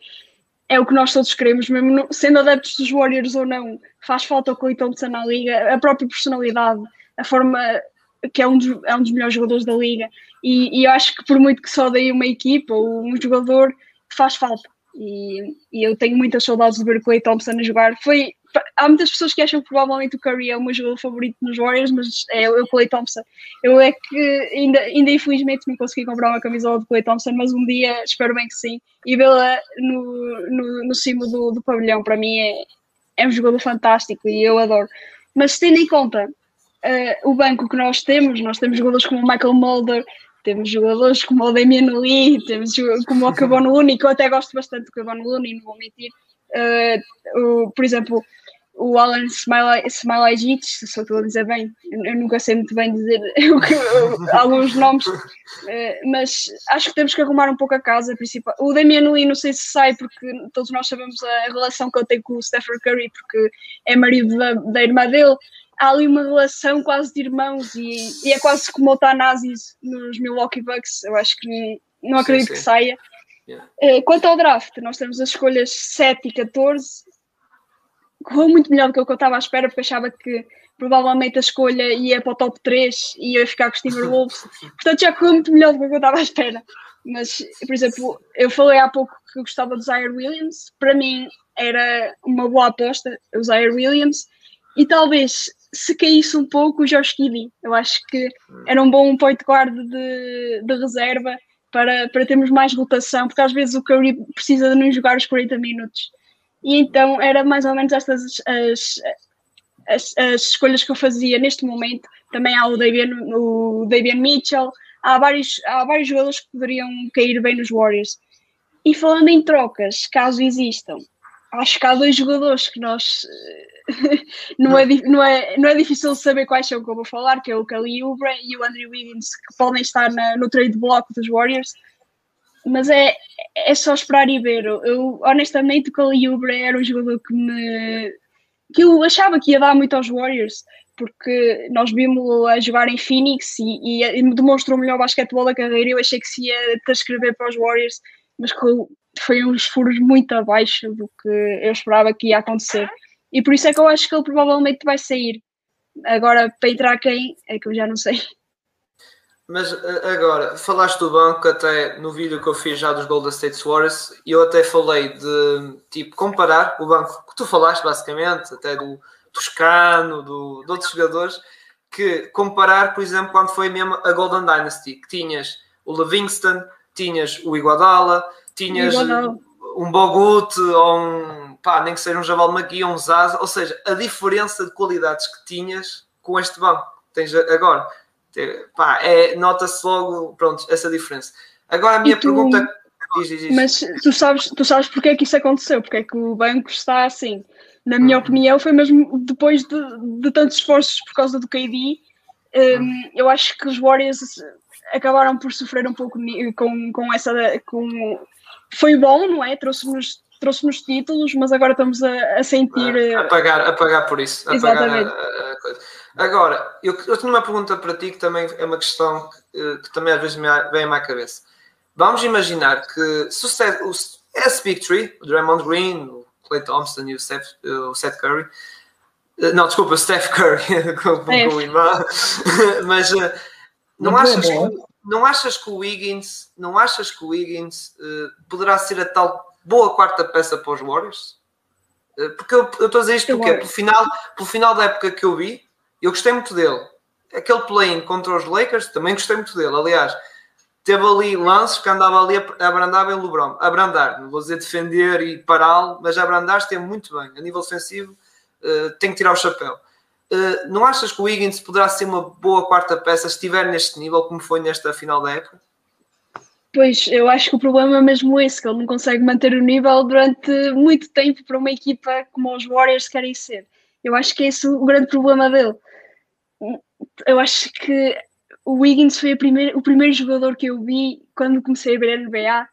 é o que nós todos queremos, mesmo sendo adeptos dos Warriors ou não, faz falta o Clay Thompson na liga, a própria personalidade, a forma que é um dos, é um dos melhores jogadores da liga, e, e eu acho que por muito que só dei uma equipa ou um jogador, faz falta. E, e, eu tenho muitas saudades de ver o Clay Thompson a jogar. Foi, há muitas pessoas que acham que provavelmente o Curry é o meu jogador favorito nos Warriors, mas é o Clay Thompson. Eu é que ainda, ainda infelizmente não consegui comprar uma camisola do Clay Thompson, mas um dia espero bem que sim. E vê-la no, no, no cimo do, do pavilhão, para mim é, é um jogador fantástico e eu adoro. Mas tendo em conta uh, o banco que nós temos, nós temos jogadores como o Michael Mulder, temos jogadores como o Damian Lee, temos como o Cabon Looney, que eu até gosto bastante do Cabon Looney, não vou mentir. Uh, o, por exemplo, o Alan Smilajic, se eu estou a dizer bem, eu, nunca sei muito bem dizer alguns nomes, uh, mas acho que temos que arrumar um pouco a casa principal. O Damian Lee não sei se sai, porque todos nós sabemos a relação que eu tenho com o Stephen Curry, porque é marido da, da irmã dele, há ali uma relação quase de irmãos e, e é quase como o Tanazis nos Milwaukee Bucks. Eu acho que não acredito sim, sim. que saia. Yeah. Uh, quanto ao draft, nós temos as escolhas 7 e 14. Correu muito melhor do que eu estava à espera, porque achava que provavelmente a escolha ia para o top 3 e ia ficar com os Timberwolves. Portanto, já correu muito melhor do que eu estava à espera. Mas, por exemplo, eu falei há pouco que eu gostava do Zaire Williams. Para mim, era uma boa aposta, o Zaire Williams. E talvez se caísse um pouco o Josh Giddy. Eu acho que era um bom point guard de, de reserva para, para termos mais rotação, porque às vezes o Curry precisa de não jogar os 40 minutos. E então era mais ou menos estas as, as, as escolhas que eu fazia neste momento. Também há o Davian, o Davian Mitchell, há vários, há vários jogadores que poderiam cair bem nos Warriors. E falando em trocas, caso existam, acho que há dois jogadores que nós não, é, não, é, não é difícil saber quais são que eu vou falar, que é o Kelly Oubre e o Andrew Wiggins, que podem estar na, no trade block dos Warriors, mas é, é só esperar e ver. Eu, honestamente, o Kelly Oubre era um jogador que me que eu achava que ia dar muito aos Warriors, porque nós vimos-lo a jogar em Phoenix e, e, e demonstrou o melhor basquetebol da carreira. Eu achei que se ia transcrever para os Warriors, mas foi uns furos muito abaixo do que eu esperava que ia acontecer. E por isso é que eu acho que ele provavelmente vai sair. Agora, para entrar quem, é que eu já não sei. Mas agora, falaste do banco até no vídeo que eu fiz já dos Golden State Warriors eu até falei de tipo comparar o banco que tu falaste basicamente, até do Toscano, do, de outros jogadores, que comparar, por exemplo, quando foi mesmo a Golden Dynasty, que tinhas o Livingston, tinhas o Iguadala, tinhas Iguadala. um Bogut ou um pá, nem que seja um Javal McGee ou um Zaza, ou seja, a diferença de qualidades que tinhas com este banco tens agora Pá, é, nota-se logo, pronto, essa diferença. Agora a minha tu, pergunta. Diz, diz, diz. Mas tu sabes, tu sabes porque é que isso aconteceu, porque é que o banco está assim. Na minha hum. opinião, foi mesmo depois de, de tantos esforços por causa do KD. Um, hum. Eu acho que os Warriors acabaram por sofrer um pouco com, com essa. Com... Foi bom, não é? Trouxe-nos trouxe-nos títulos, mas agora estamos a, a sentir. A, a, pagar, a pagar por isso. Exatamente. A, a coisa. Agora, eu, eu tenho uma pergunta para ti que também é uma questão que, eh, que também às vezes me vem à minha cabeça. Vamos imaginar que se o, S Big Tree, o Draymond Green, o Clay Thompson e o Seth, eh, o Seth Curry, eh, não, desculpa, o Steph Curry, com, é. o irmão, mas não achas, que, não achas que o Wiggins, não achas que o Wiggins uh, poderá ser a tal boa quarta peça para os Warriors? porque eu, eu estou a dizer isto porque pelo final, pelo final da época que eu vi, eu gostei muito dele. Aquele play-in contra os Lakers, também gostei muito dele. Aliás, teve ali lances que andava ali a abrandar bem o LeBron. Abrandar, não vou dizer defender e pará-lo, mas abrandar esteve muito bem. A nível ofensivo, uh, tem que tirar o chapéu. Uh, não achas que o Wiggins poderá ser uma boa quarta peça se estiver neste nível, como foi nesta final da época? Pois, eu acho que o problema é mesmo esse, que ele não consegue manter o nível durante muito tempo para uma equipa como os Warriors querem ser. Eu acho que é esse o grande problema dele eu acho que o Wiggins foi primeira, o primeiro jogador que eu vi quando comecei a ver a NBA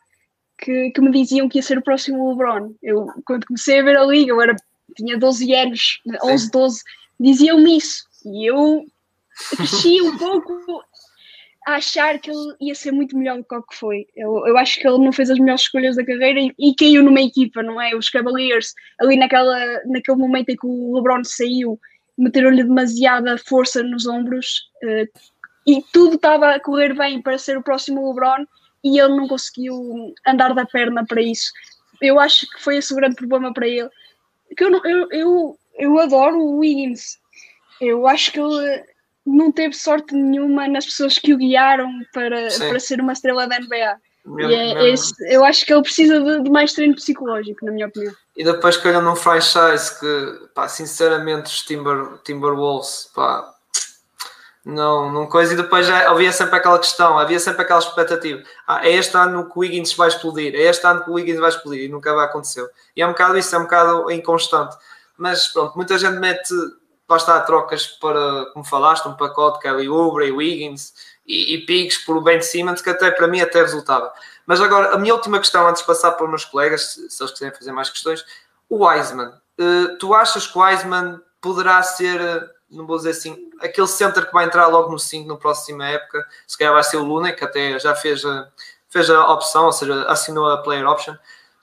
que, que, me diziam que ia ser o próximo LeBron. Eu, quando comecei a ver a liga, eu era, tinha 12 anos, 11, 12, diziam-me isso. E eu cresci um pouco a achar que ele ia ser muito melhor do que o que foi. Eu, eu acho que ele não fez as melhores escolhas da carreira e, e caiu numa equipa, não é? Os Cavaliers, ali naquela, naquele momento em que o LeBron saiu, meteram-lhe demasiada força nos ombros uh, e tudo estava a correr bem para ser o próximo LeBron e ele não conseguiu andar da perna para isso. Eu acho que foi esse o grande problema para ele. Que eu, eu, eu, eu adoro o Wiggins. Eu acho que ele não teve sorte nenhuma nas pessoas que o guiaram para, para ser uma estrela da NBA. Mesmo, é, esse, eu acho que ele precisa de, de, mais treino psicológico, na minha opinião. E depois que olham num franchise que, pá, sinceramente, os Timber, Timberwolves, pá, não, não coisa. E depois já havia sempre aquela questão, havia sempre aquela expectativa. Ah, é este ano que o Wiggins vai explodir, é este ano que o Wiggins vai explodir, e nunca vai acontecer. E é um bocado isso, é um bocado inconstante. Mas pronto, muita gente mete, lá trocas para, como falaste, um pacote, Kelly Oubre e Wiggins e, e Pigs por o Ben Simmons, que até para mim até resultava. Mas agora, a minha última questão, antes de passar para os meus colegas, se, se eles quiserem fazer mais questões, o Wiseman. Uh, tu achas que o Wiseman poderá ser, eh, não vou dizer assim, aquele center que vai entrar logo no 5 na próxima época? Se calhar vai ser o Luna, que até já fez a, fez a opção, ou seja, assinou a player option.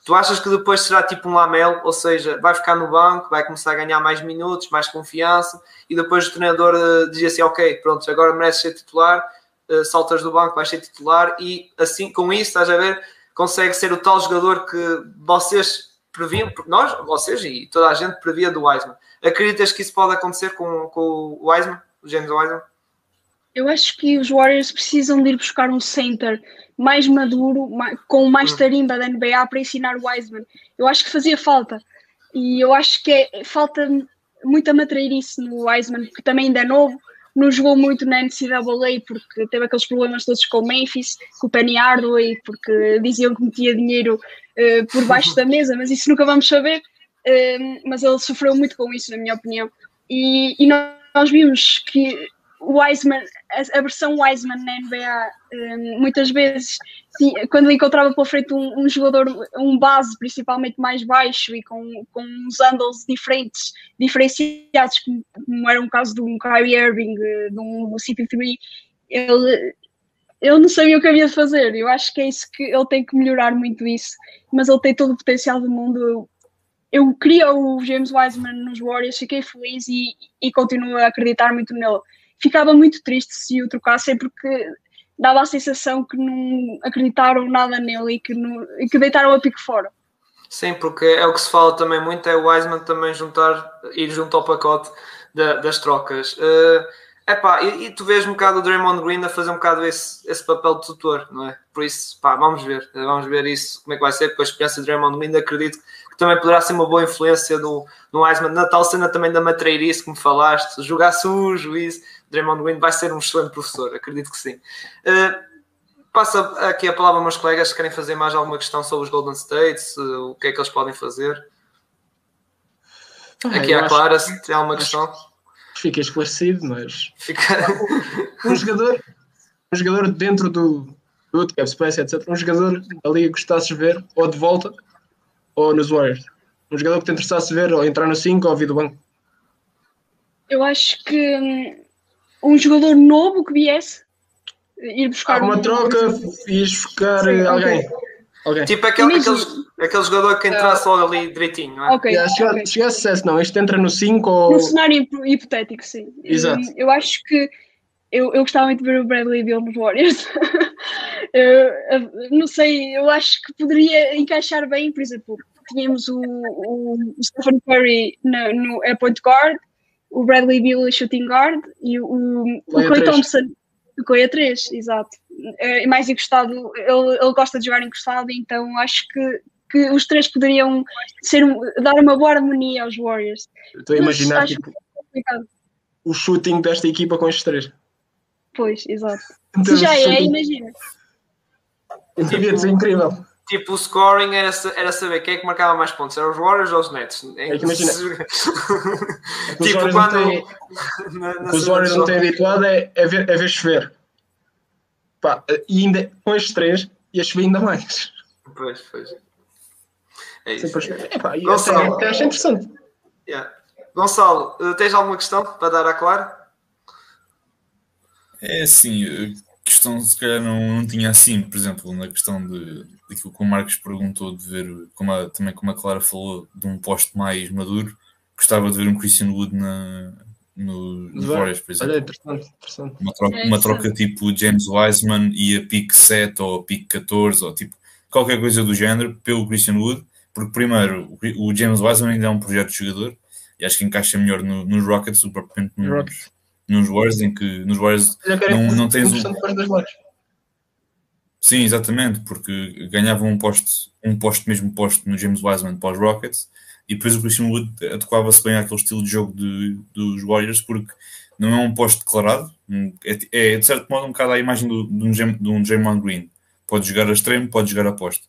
Tu achas que depois será tipo um Lamel, ou seja, vai ficar no banco, vai começar a ganhar mais minutos, mais confiança, e depois o treinador uh, diz assim: Ok, pronto, agora merece ser titular, uh, saltas do banco, vais ser titular e assim, com isso, estás a ver, consegue ser o tal jogador que vocês previam, nós, vocês e toda a gente previa do Wiseman. Acreditas que isso pode acontecer com, com o Wiseman, o James Wiseman? Eu acho que os Warriors precisam de ir buscar um center mais maduro, com mais hum. tarimba da NBA para ensinar o Wiseman. Eu acho que fazia falta. E eu acho que é, falta muita matreirice no Wiseman, que também ainda é novo, não jogou muito na NCAA porque teve aqueles problemas todos com o Memphis, com o Penny Hardaway, porque diziam que metia dinheiro uh, por baixo da mesa, mas isso nunca vamos saber. Uh, mas ele sofreu muito com isso, na minha opinião. E, e nós vimos que o Wiseman, a, versão Wiseman na NBA, um, muitas vezes, quando encontrava pela frente um, um, jogador, um base principalmente mais baixo e com, com uns handles diferentes, diferenciados, como, era um caso de um Kyrie Irving, de um CP3, ele, ele não sabia o que havia de fazer. Eu acho que é isso que ele tem que melhorar muito isso, mas ele tem todo o potencial do mundo. Eu queria o James Wiseman nos Warriors, fiquei feliz e, e continuo a acreditar muito nele ficava muito triste se o trocassem porque dava a sensação que não acreditaram nada nele e que, não, e que deitaram a pique fora. Sim, porque é o que se fala também muito, é o Wiseman também juntar, ir junto ao pacote da, das trocas. Uh, epá, e, e tu vês um bocado o Draymond Green a fazer um bocado esse, esse papel de tutor, não é? Por isso, pá, vamos ver, vamos ver isso, como é que vai ser, porque a experiência de Draymond Green acredito que também poderá ser uma boa influência no, no Wiseman, na tal cena também da matreirice me falaste, jogar sujo, isso Draymond Green vai ser um excelente professor, acredito que sim. Uh, passa aqui a palavra aos meus colegas se querem fazer mais alguma questão sobre os Golden States, uh, o que é que eles podem fazer. Ah, aqui a Clara, se tem alguma questão. Fica esclarecido, mas Fica... um jogador, um jogador dentro do, do cap space, etc. Um jogador ali que gostasses de ver, ou de volta, ou nos Warriors. Um jogador que te interessasse ver, ou entrar no 5 ou vir do banco. Eu acho que hum, um jogador novo que viesse ir buscar. Ah, uma um... troca, ires buscar Sim, alguém. Okay. Tipo aquele, aquele, aquele jogador que entrasse logo ali direitinho, não é? Ok. Yeah, chega, okay. a sucesso, não. Este entra no 5 ou. No cenário hipotético, sim. Exato. Eu acho que. Eu, eu gostava muito de ver o Bradley Bill nos Warriors. eu, eu, não sei, eu acho que poderia encaixar bem, por exemplo, tínhamos o, o Stephen Curry no, no a point guard o Bradley Beal shooting guard e o, o Clay Thompson Coia 3, exato. É mais encostado, ele, ele gosta de jogar encostado, então acho que, que os três poderiam ser dar uma boa harmonia aos Warriors. Estou a imaginar tipo, o shooting desta equipa com estes três. Pois, exato. Então, Se já é, imagina. Devia ser incrível tipo, o scoring era, era saber quem é que marcava mais pontos, eram os Warriors ou os Nets? É que imagina. tipo, os quando. Na, na os Warriors não têm habituado é, é, ver, é ver chover. Pá, e ainda com estes três ia chover ainda mais. Pois, pois. É isso. É, pá, e Gonçalo, até, acho interessante. Yeah. Gonçalo, tens alguma questão para dar a Clara? É assim, questão se calhar não, não tinha assim, por exemplo, na questão de daquilo que o Marcos perguntou, de ver, como a, também como a Clara falou, de um posto mais maduro, gostava de ver um Christian Wood na, no, nos Warriors, por exemplo. Olha, interessante, interessante. Uma troca, é uma troca tipo James Wiseman e a pick 7 ou a pick 14, ou tipo qualquer coisa do género, pelo Christian Wood, porque primeiro o James Wiseman ainda é um projeto de jogador e acho que encaixa melhor no, nos Rockets do que propriamente nos, Rockets. Nos Warriors, em que nos Warriors não, não tens um. Sim, exatamente, porque ganhava um posto, um posto mesmo posto no James Wiseman para os Rockets e depois o Christian Wood adequava-se bem àquele estilo de jogo de, dos Warriors porque não é um posto declarado, é, é de certo modo um bocado a imagem do, de, um, de um Draymond Green. Pode jogar a extremo, pode jogar a posto.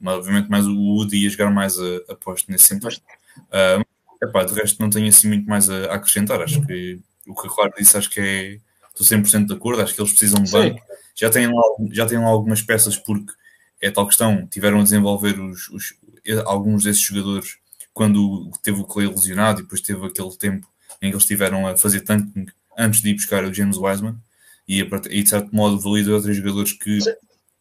Mas obviamente mais o Wood ia jogar mais a, a posto nesse sentido. Uh, epá, de resto não tenho assim muito mais a, a acrescentar. Acho que o que a Clara disse acho que é estou 100% de acordo, acho que eles precisam de banco. Já têm, lá, já têm lá algumas peças porque é tal questão, tiveram a desenvolver os, os, alguns desses jogadores quando teve o Clay lesionado e depois teve aquele tempo em que eles estiveram a fazer tanking antes de ir buscar o James Wiseman e, e de certo modo valida outros jogadores que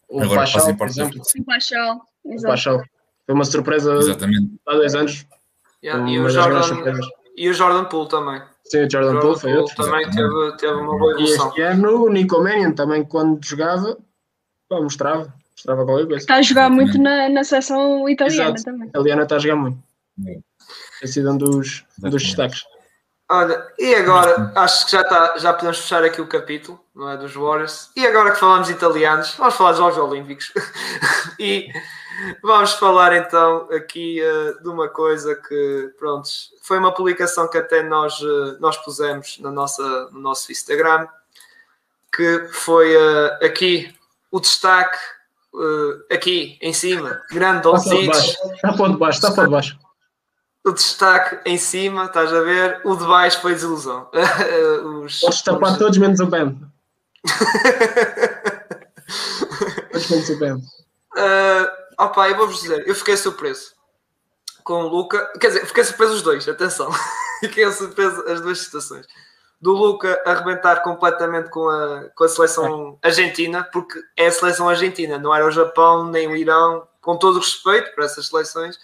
o agora Pachal, fazem parte da O Pachal, o Pachal. Foi uma surpresa Exatamente. há dois anos. Yeah, e, o Jordan, e o Jordan Poole também. Sim, o Jordan, Poole foi outro. Também teve, teve uma boa evolução. E este ano o Nico Mannion também, quando jogava, pô, mostrava, mostrava qualquer coisa. Está a jogar muito na, na seleção italiana Exato. também. A Liana está a jogar muito. É. Tem sido um dos, dos destaques. Olha, e agora, acho que já, tá, já podemos fechar aqui o capítulo, não é? Dos Warriors. E agora que falamos italianos, vamos falar dos Jogos Olímpicos. e vamos falar então aqui uh, de uma coisa que, pronto, foi uma publicação que até nós, uh, nós pusemos na nossa, no nosso Instagram, que foi uh, aqui o destaque, aqui em cima, grande Doncic. Está para de baixo, está para de baixo o destaque em cima, estás a ver? O de baixo foi desilusão. Os, Podes tapar os... todos menos o Ben. todos menos o Ben. Opa, eu vou-vos dizer, eu fiquei surpreso com o Luca. Quer dizer, fiquei surpreso os dois, atenção. fiquei surpreso as duas situações. Do Luca arrebentar completamente com a, com a seleção é. argentina, porque é a seleção argentina, não era o Japão nem o Irão, com todo o respeito para essas seleções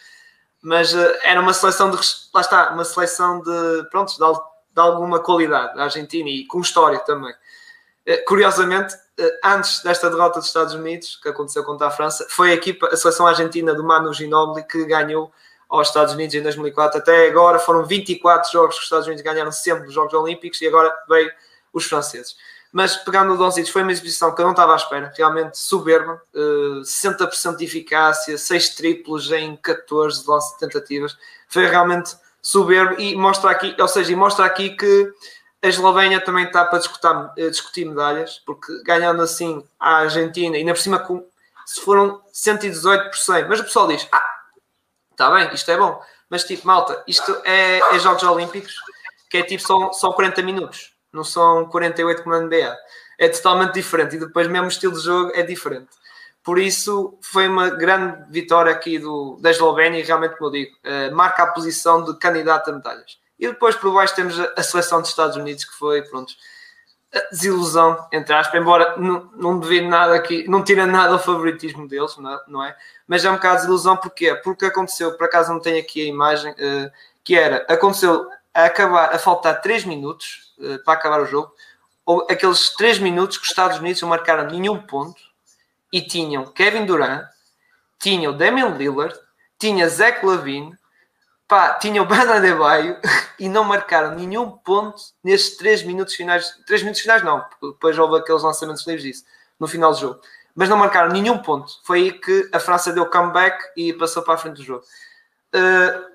mas uh, era uma seleção de lá está, uma seleção de pronto, de, de alguma qualidade a Argentina e com história também. Uh, curiosamente, antes desta derrota dos Estados Unidos, que aconteceu contra a França, foi a equipa, a seleção argentina do Manu Ginóbili que ganhou aos Estados Unidos em 2004. Até agora foram 24 jogos que os Estados Unidos ganharam sempre nos Jogos Olímpicos e agora veio os franceses. Mas pegando o Doncic, foi uma exibição que eu não estava à espera, realmente soberba, uh, eh, 60% de eficácia, 6 triplos em 14 tentativas, foi realmente soberbo e mostra aqui, ou seja, mostra aqui que a Eslovénia também está para discutir, eh, discutir medalhas, porque ganhando assim a Argentina, e ainda por cima com, se foram 118%, mas o pessoal diz, ah, está bem, isto é bom, mas tipo, malta, isto é, é Jogos Olímpicos, que é tipo, são, são 40 minutos não são 48 como na NBA. É totalmente diferente e depois mesmo o estilo de jogo é diferente. Por isso foi uma grande vitória aqui do, da Eslovénia e realmente, como eu digo, uh, marca a posição de candidato a medalhas. E depois por baixo temos a, seleção dos Estados Unidos que foi, pronto, desilusão, entre aspas, embora não, não devia nada aqui, não tira nada o favoritismo deles, não é? Não é? Mas é um bocado de desilusão, porquê? Porque aconteceu, por acaso não tenho aqui a imagem, uh, que era, aconteceu a acabar, a faltar 3 minutos uh, para acabar o jogo, ou aqueles 3 minutos que os Estados Unidos não marcaram nenhum ponto e tinham Kevin Durant, tinham Damian Lillard, tinha Zach Lavine, pá, tinham Bana de Baio e não marcaram nenhum ponto nestes 3 minutos finais. 3 minutos finais não, depois houve aqueles lançamentos livres disso no final do jogo. Mas não marcaram nenhum ponto. Foi aí que a França deu comeback e passou para a frente do jogo. Uh,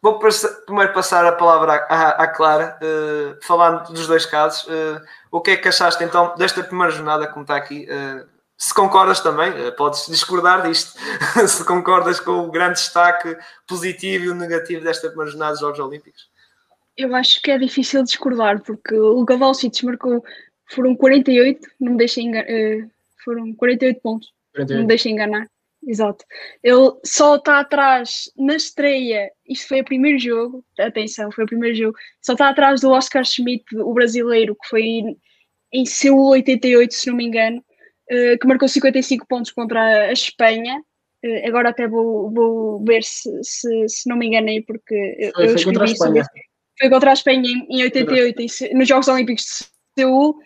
Vou primeiro passar a palavra à, à Clara, uh, falando dos dois casos. Uh, o que é que achaste então desta primeira jornada, como está aqui? Se concordas também, podes discordar disto, se concordas com o grande destaque positivo e o negativo desta primeira jornada dos Jogos Olímpicos? Eu acho que é difícil discordar, porque o Gavalcic marcou, foram 48, não me deixem enganar, foram 48 pontos, 48. não me deixem enganar. Exato. Ele só está atrás na estreia. Isto foi o primeiro jogo. Atenção, foi o primeiro jogo. Só está atrás do Oscar Schmidt, o brasileiro, que foi em seu 88, se não me engano, que marcou 55 pontos contra a Espanha. Uh, agora até vou, vou ver se, se, se não me enganei, porque foi, eu foi contra a Espanha. Foi contra a Espanha em, em 88, em, nos Jogos Olímpicos de Seul.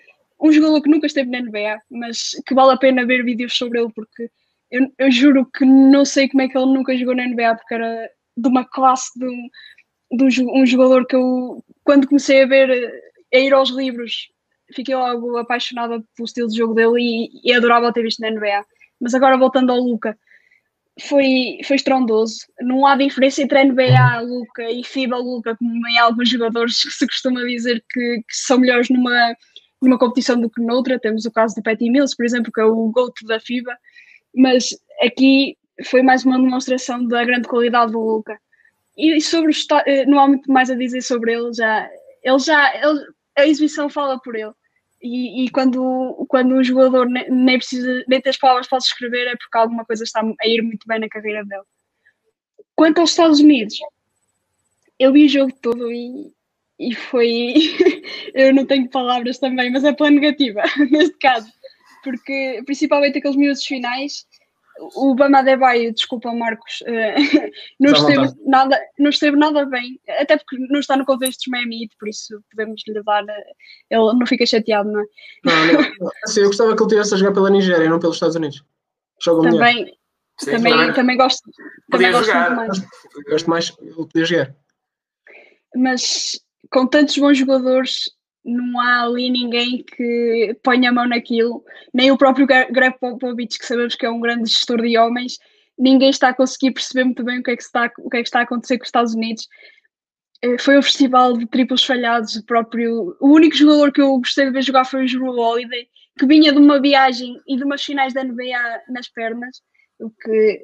Um jogador que nunca esteve na NBA, mas que vale a pena ver vídeos sobre ele, porque eu, eu, juro que não sei como é que ele nunca jogou na NBA, porque era de uma classe de um, de um, um jogador que eu, quando comecei a ver, a ir aos livros, fiquei logo apaixonada pelo estilo de jogo dele e, e adorava ter visto na NBA. Mas agora voltando ao Luca, foi, foi estrondoso. Não há diferença entre NBA Luca e FIBA Luca, como em alguns jogadores se costuma dizer que, que são melhores numa, numa competição do que noutra. Temos o caso do Patty Mills, por exemplo, que é o GOAT da FIBA mas aqui foi mais uma demonstração da grande qualidade do Luca. E sobre o eh, não há muito mais a dizer sobre ele, já, ele já ele, a exibição fala por ele. E, e, quando, quando um jogador nem, nem precisa, nem tem as palavras para escrever, é porque alguma coisa está a ir muito bem na carreira dele. Quanto aos Estados Unidos, eu vi o jogo todo e, e foi. eu não tenho palavras também, mas é pela negativa, neste caso porque principalmente aqueles minutos finais, o Bama Adebayo, desculpa Marcos, uh, não, esteve nada, não esteve nada bem, até porque não está no contexto dos Miami por isso podemos lhe dar, uh, ele não fica chateado, não é? Não, não, assim, eu gostava que ele tivesse a jogar pela Nigéria, não pelos Estados Unidos. Joga também, Sim, também, também, também gosto, também gosto mais. Gosto mais, ele podia jogar. Mas com tantos bons jogadores, não há ali ninguém que ponha a mão naquilo, nem o próprio Greg Popovich, que sabemos que é um grande gestor de homens, ninguém está a conseguir perceber muito bem o que é que está, o que é que está a acontecer com os Estados Unidos. Eh, foi um festival de triplos falhados, o próprio. O único jogador que eu gostei de ver jogar foi o Drew Holiday, que vinha de uma viagem e de umas finais da NBA nas pernas, o que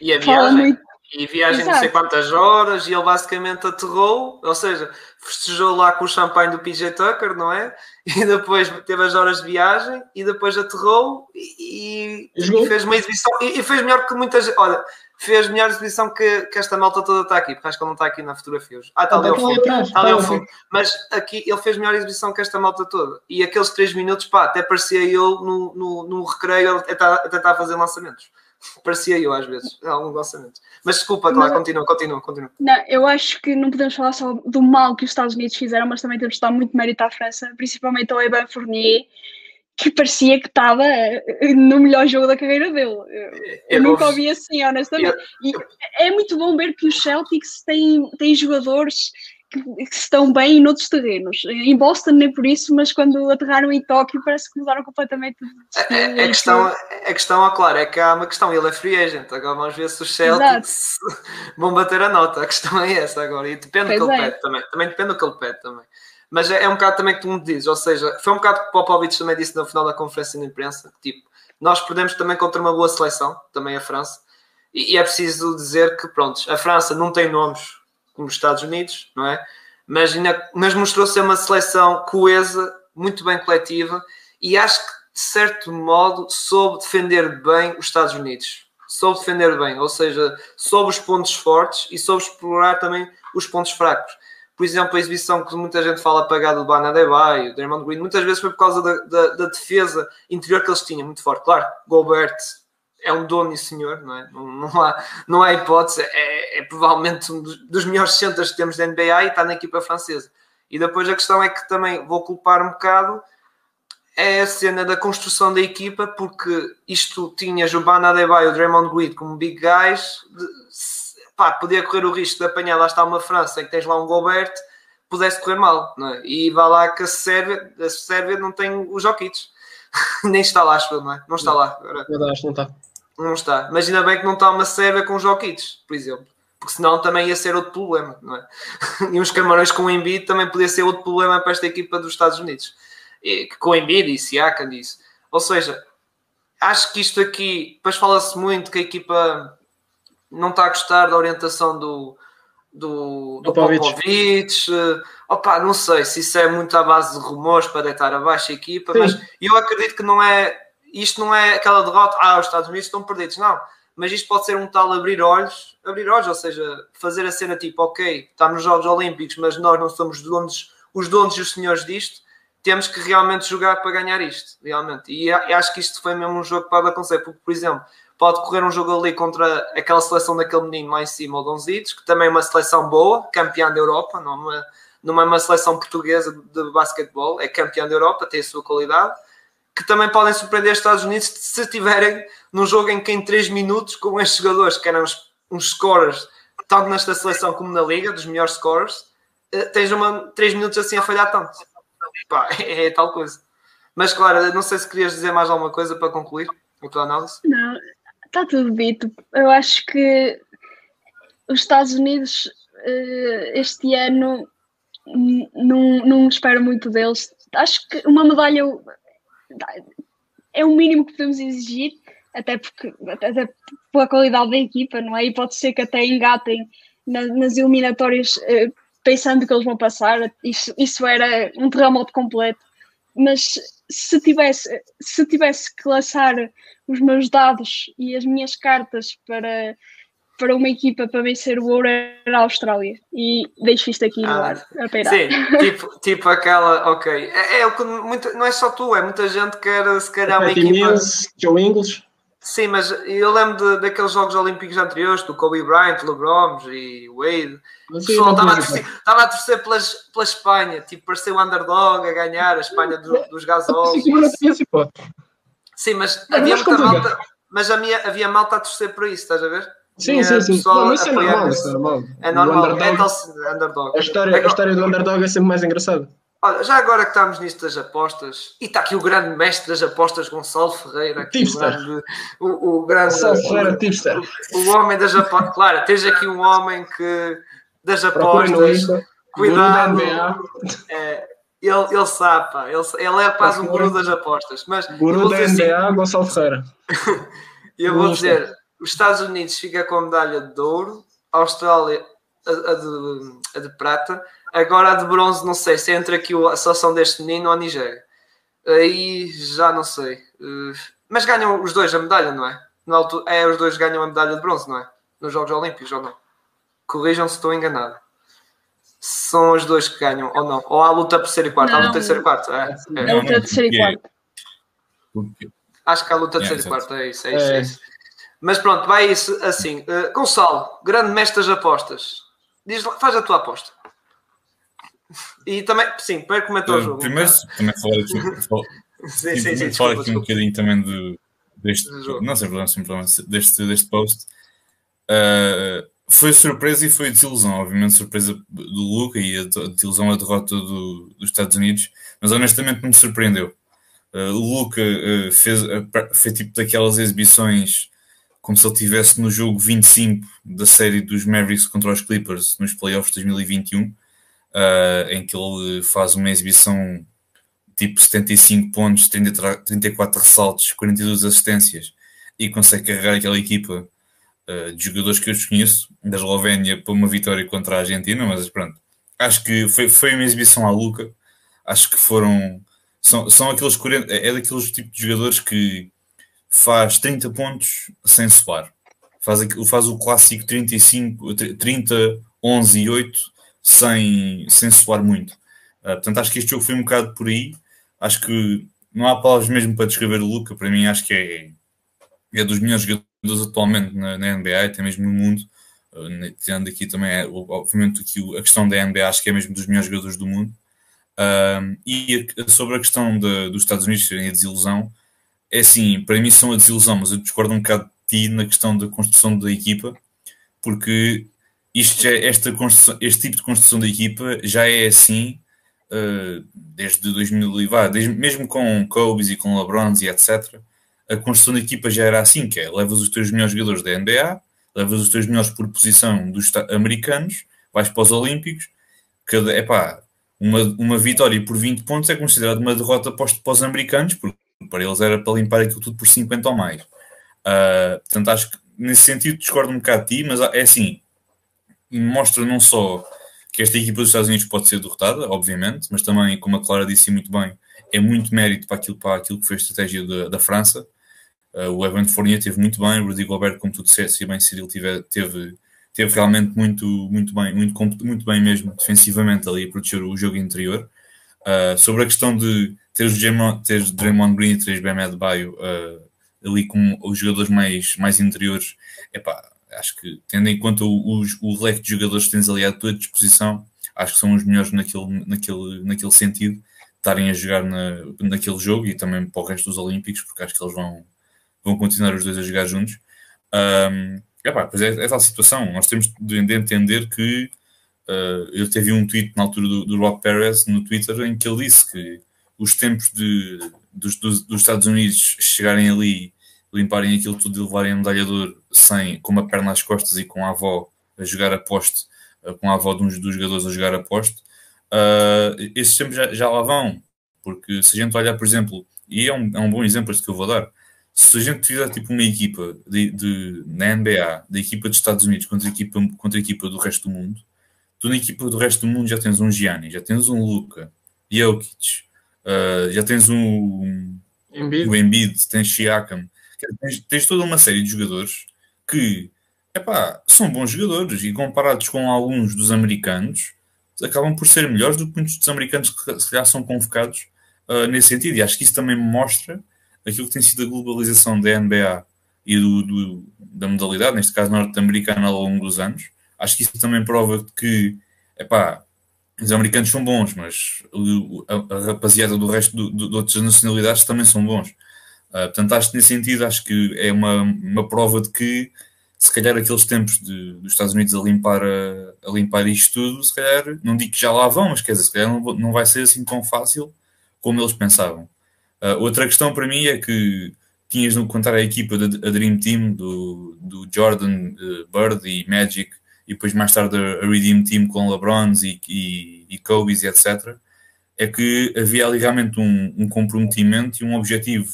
e a viagem, muito... E viagem Exato. não sei quantas horas, e ele basicamente aterrou, ou seja, festejou lá com o champanhe do PJ Tucker, não é? E depois teve as horas de viagem, e depois aterrou e, e fez uma exibição, e, e, fez melhor que muita gente. Olha, fez melhor exibição que, que esta malta toda está aqui, porque acho que ele não está aqui na fotografia hoje. Ah, está ali ao fundo. Está ali ao fundo. Mas aqui ele fez melhor exibição que esta malta toda. E aqueles 3 minutos, pá, até parecia eu no, no, no recreio a fazer lançamentos. Parecia eu às vezes, alguns lançamentos. Mas desculpa, continua, continua, continua. Não, eu acho que não podemos falar só do mal que os Estados Unidos fizeram, mas também temos de dar muito mérito à França, principalmente ao Evan Fournier, que parecia que estava eh, no melhor jogo da carreira dele. Eu, eu, eu nunca ouvi assim, honestamente. Eu, e é muito bom ver que os Celtics têm, têm jogadores que, estão bem noutros terrenos. Em Boston nem por isso, mas quando aterraram em Tóquio parece que mudaram completamente de a, a, questão, a questão, claro, é que há uma questão, ele é free agent, agora vamos ver se os Celtics vão bater a nota, a questão é essa agora, e depende do que ele é. pede também, também depende do que ele pede também. Mas é, é um bocado também que tu me dizes, ou seja, foi um bocado que o Popovich também disse no final da conferência de imprensa, tipo, nós perdemos também contra uma boa seleção, também a França, e, e é preciso dizer que, pronto, a França não tem nomes como os Estados Unidos, não é? Mas, mas mostrou ser uma seleção coesa, muito bem coletiva e acho que, de certo modo, soube defender bem os Estados Unidos. Soube defender bem, ou seja, soube os pontos fortes e soube explorar também os pontos fracos. Por exemplo, a exibição que muita gente fala apagada do Bana Debay, o Draymond Green, muitas vezes foi por causa da, da, da defesa interior que eles tinham, muito forte. Claro, Gobert é um dono e senhor, não é? Não, não, há, não há hipótese, é, é provavelmente um dos, melhores centros que temos da NBA e está na equipa francesa. E depois a questão é que também vou culpar um bocado é a cena da construção da equipa, porque isto tinha Giovanna Adebayo e o Draymond Green como big guys, de, pá, podia correr o risco de apanhar lá está uma França em que tens lá um Gobert, pudesse correr mal, não é? E vá lá que a Sérvia, a Sérvia não tem os Jokic, nem está lá, acho não é? Não está lá. Agora. Que não está. Não está. Mas ainda bem que não está uma Sérvia com Jokic, por exemplo. Porque senão também ia ser outro problema, não é? e uns camarões com o Embiid também podia ser outro problema para esta equipa dos Estados Unidos. E, com o Embiid e Siakam disso. Ou seja, acho que isto aqui, depois fala-se muito que a equipa não está a gostar da orientação do, do, do Popovich. Opa, não sei se isso é muito à base de rumores para deitar abaixo a equipa, Sim. mas eu acredito que não é isto não é aquela derrota, ah, os Estados Unidos estão perdidos, não. Mas isto pode ser um tal abrir olhos, abrir olhos, ou seja, fazer a cena tipo, ok, estamos nos Jogos Olímpicos, mas nós não somos donos, os donos e os senhores disto, temos que realmente jogar para ganhar isto, realmente. E acho que isto foi mesmo um jogo pode acontecer, porque, por exemplo, pode correr um jogo ali contra aquela seleção daquele menino lá em cima, o Donzitos, que também é uma seleção boa, campeã da Europa, não é uma, não é uma seleção portuguesa de basquetebol, é campeã da Europa, tem a sua qualidade que também podem surpreender os Estados Unidos se estiverem num jogo em que em 3 minutos, com estes jogadores que eram uns, uns scorers, tanto nesta seleção como na liga, dos melhores scorers, uh, tens uma, 3 minutos assim a falhar tanto. Pá, é, é, tal coisa. Mas claro, não sei se querias dizer mais alguma coisa para concluir a tua análise. Não, está tudo dito. Eu acho que os Estados Unidos uh, este ano não, não espero muito deles. Acho que uma medalha é o mínimo que podemos exigir, até porque até pela qualidade da equipa, não é? E pode ser que até engatem na, nas eliminatórias eh, pensando que eles vão passar, isso, isso era um terremoto completo. Mas se tivesse, se tivesse que lançar os meus dados e as minhas cartas para para uma equipa para vencer o ouro era a Austrália e deixo isto aqui no ah, ar a peirar. Sim, tipo, tipo aquela, ok. É, é o que muito, não é só tu, é muita gente que quer se calhar uma equipa. Mills, Joe Ingles. Sim, mas eu lembro de, daqueles Jogos Olímpicos anteriores, do Kobe Bryant, LeBron e Wade. O pessoal estava a, torcer, estava a torcer pelas, pela Espanha, tipo, pareceu o underdog a ganhar, a Espanha do, dos gasolos. Sim, mas havia muita malta, mas havia, havia malta a torcer por isso, estás a ver? Sim, sim, sim. Não, isso é normal, isso é normal. É normal, underdog, é underdog. A história, a história do underdog é sempre mais engraçada. Olha, já agora que estamos nisto das apostas, e está aqui o grande mestre das apostas, Gonçalo Ferreira. Aqui, tipster. O grande, o, o grande, Gonçalo Ferreira, tipster. O, o homem das apostas. Claro, tens aqui um homem que das apostas. Cuidado. É, ele, ele sabe, pá, ele, ele é quase um guru das apostas. Mas, guru da NBA, assim, Gonçalo Ferreira. eu vou dizer: os Estados Unidos fica com a medalha de ouro, a Austrália a, a, de, a de prata Agora a de bronze, não sei se entra aqui a seleção deste menino ou a Nigéria. Aí já não sei. Eh, mas ganham os dois a medalha, não é? Na altura, é, os dois ganham a medalha de bronze, não é? Nos Jogos Olímpicos ou não? Corrijam se estou enganado. São os dois que ganham ou não? Ou há a luta terceiro e quarto? Não. Há a luta terceiro e quarto? É, é. a luta terceiro e quarto. Acho que há a luta terceiro e quarto, é isso, é isso, é. é isso. Mas pronto, vai isso assim. Uh, Gonçalo, grande mestre das apostas. Diz, faz a tua aposta. E também, sim, para comentar o jogo. Primeiro, também falar aqui, sim, sim, sim, falar aqui um bocadinho também de, deste, não sei problema, sem problema, deste, deste post. Uh, foi surpresa e foi desilusão, obviamente surpresa do Luca e a desilusão a derrota do, dos Estados Unidos, mas honestamente me surpreendeu. Uh, o Luca uh, fez, uh, fez tipo daquelas exibições como se ele estivesse no jogo 25 da série dos Mavericks contra os Clippers nos playoffs de 2021 uh, em que ele faz uma exibição tipo 75 pontos, 30, 34 ressaltos, 42 assistências e consegue carregar aquela equipa uh, de jogadores que eu desconheço, da Eslovénia, para uma vitória contra a Argentina, mas pronto. Acho que foi, foi uma exibição à Luca. Acho que foram. São, são aqueles 40, é daqueles tipos de jogadores que faz 30 pontos sem suar. Faz, faz o clássico 35, 30, 11 e 8 sem, sem suar muito. Uh, portanto, acho que este jogo foi um bocado por aí. Acho que não há palavras mesmo para descrever o Luca. Para mim, acho que é, é dos melhores jogadores atualmente na, na NBA, até mesmo no mundo. Uh, tendo aqui também, é, obviamente, aqui a questão da NBA, acho que é mesmo dos melhores jogadores do mundo. Uh, e a, sobre a questão de, dos Estados Unidos serem a desilusão, é assim, para mim são a desilusão, mas eu discordo um bocado de ti na questão da construção da equipa, porque isto esta este tipo de construção da equipa já é assim uh, desde 2000, vá, desde, mesmo com Kobe e com LeBrons e etc. A construção da equipa já era assim, que é, levas os teus melhores jogadores da NBA, levas os teus melhores por posição dos americanos, vais para os Olímpicos, cada, epá, uma, uma vitória por 20 pontos é considerada uma derrota para os, para os americanos, porque para eles era para limpar aquilo tudo por 50 ou mais. Uh, portanto, acho que nesse sentido discordo um bocado de ti, mas é assim, mostra não só que esta equipa dos Estados Unidos pode ser derrotada, obviamente, mas também, como a Clara disse muito bem, é muito mérito para aquilo, para aquilo que foi a estratégia da, da França. Uh, o Evan Fournier teve muito bem, o Rudy Gobert, como tu disseste, e bem Cyril teve, teve, teve realmente muito, muito bem, muito, muito bem mesmo, defensivamente ali, a proteger o jogo interior. Uh, sobre a questão de ter os Draymond, Draymond Green e ter Bam Adebayo uh, ali como os jogadores mais, mais interiores, epá, acho que, tendo em conta o, o, o leque de jogadores que tens ali à tua disposição, acho que são os melhores naquele, naquele, naquele sentido, estarem a jogar na, naquele jogo e também para o resto dos Olímpicos, porque acho que eles vão, vão continuar os dois a jogar juntos. Um, epá, pois é, é tal situação, nós temos de entender que uh, eu teve um tweet na altura do, do Rob Perez no Twitter em que ele disse que os tempos de, dos, dos, dos Estados Unidos chegarem ali limparem aquilo tudo e levarem a medalha de sem, com uma perna às costas e com a avó a jogar a poste, eh, com a avó de um dos jogadores a jogar a poste, uh, esses tempos já, já, lá vão. Porque se a gente olhar, por exemplo, e é um, é um bom exemplo este que eu vou dar, se a gente fizer tipo uma equipa de, de, na NBA, da equipa dos Estados Unidos contra a equipa, contra a equipa do resto do mundo, tu na equipa do resto do mundo já tens um Gianni, já tens um Luca, Jokic, uh, já tens um, Embiid. o Embiid, tens Siakam, tens, tens toda uma série de jogadores que epá, são bons jogadores e comparados com alguns dos americanos acabam por ser melhores do que muitos dos americanos que se calhar são convocados uh, nesse sentido. E acho que isso também mostra aquilo que tem sido a globalização da NBA e do, do, da modalidade, neste caso norte-americana, ao longo dos anos. Acho que isso também prova que epá, os americanos são bons, mas a, a rapaziada do resto do, de outras nacionalidades também são bons. Uh, portanto, acho que nesse sentido, acho que é uma, uma prova de que se calhar aqueles tempos de, dos Estados Unidos a limpar, a, a, limpar isto tudo, se calhar, não digo que já lá vão, mas quer dizer, se calhar não, não vai ser assim tão fácil como eles pensavam. Uh, outra questão para mim é que tinhas no contar a equipa da Dream Team do, do Jordan, uh, Bird e Magic, e depois mais tarde a, Redeem Team com LeBrons e, e, e Kobe's e etc., é que havia ali realmente um, um comprometimento e um objetivo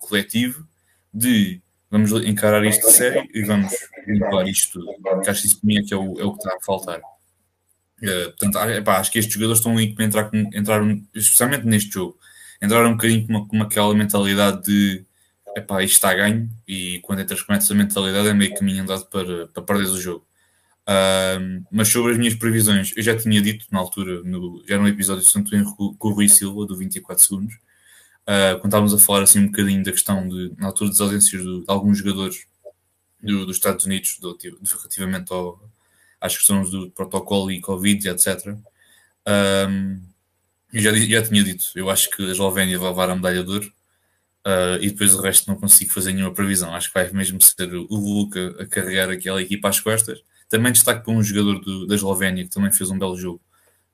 coletivo de vamos encarar isto de sério e vamos limpar isto tudo. Acho que isso para mim é que é o, é o que está a faltar. Uh, portanto, epá, acho que estes jogadores estão ali para entrar, entrar especialmente neste jogo, entrar um bocadinho com, uma, com aquela mentalidade de epá, isto está a ganho e quando entras com essa mentalidade é meio caminho andado para, para perder o jogo. Mas sobre as minhas previsões, eu já tinha dito na altura, no, já no episódio de Santo Henrique com o Rui Silva, do 24 segundos, uh, quando estávamos a falar assim um bocadinho da questão de, na altura das ausências de, de alguns jogadores do, dos Estados Unidos, do, relativamente ao, às questões do protocolo e Covid, etc. Um, eu já, já tinha dito, eu acho que a Eslovénia vai levar a medalha de ouro. Uh, e depois o resto não consigo fazer nenhuma previsão. Acho que vai mesmo ser o Luca a carregar aquela equipa às costas. Também destaque para um jogador do, da Eslovénia que também fez um belo jogo.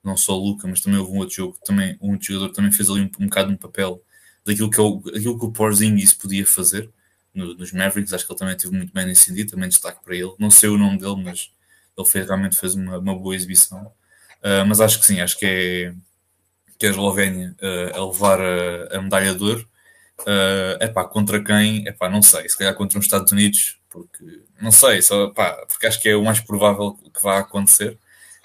Não só o Luca, mas também houve um outro jogo. Também, um jogador também fez ali um, um bocado um papel daquilo que, eu, aquilo que o Porzingis podia fazer no, nos Mavericks. Acho que ele também teve muito bem nesse sentido. Também destaque para ele. Não sei o nome dele, mas ele fez, realmente fez uma, uma boa exibição. Uh, mas acho que sim, acho que é, que é a Eslovénia uh, a levar a, a medalha de ouro. Uh, epá, contra quem? Epá, não sei, se calhar contra os Estados Unidos, porque não sei, só, epá, porque acho que é o mais provável que vá acontecer.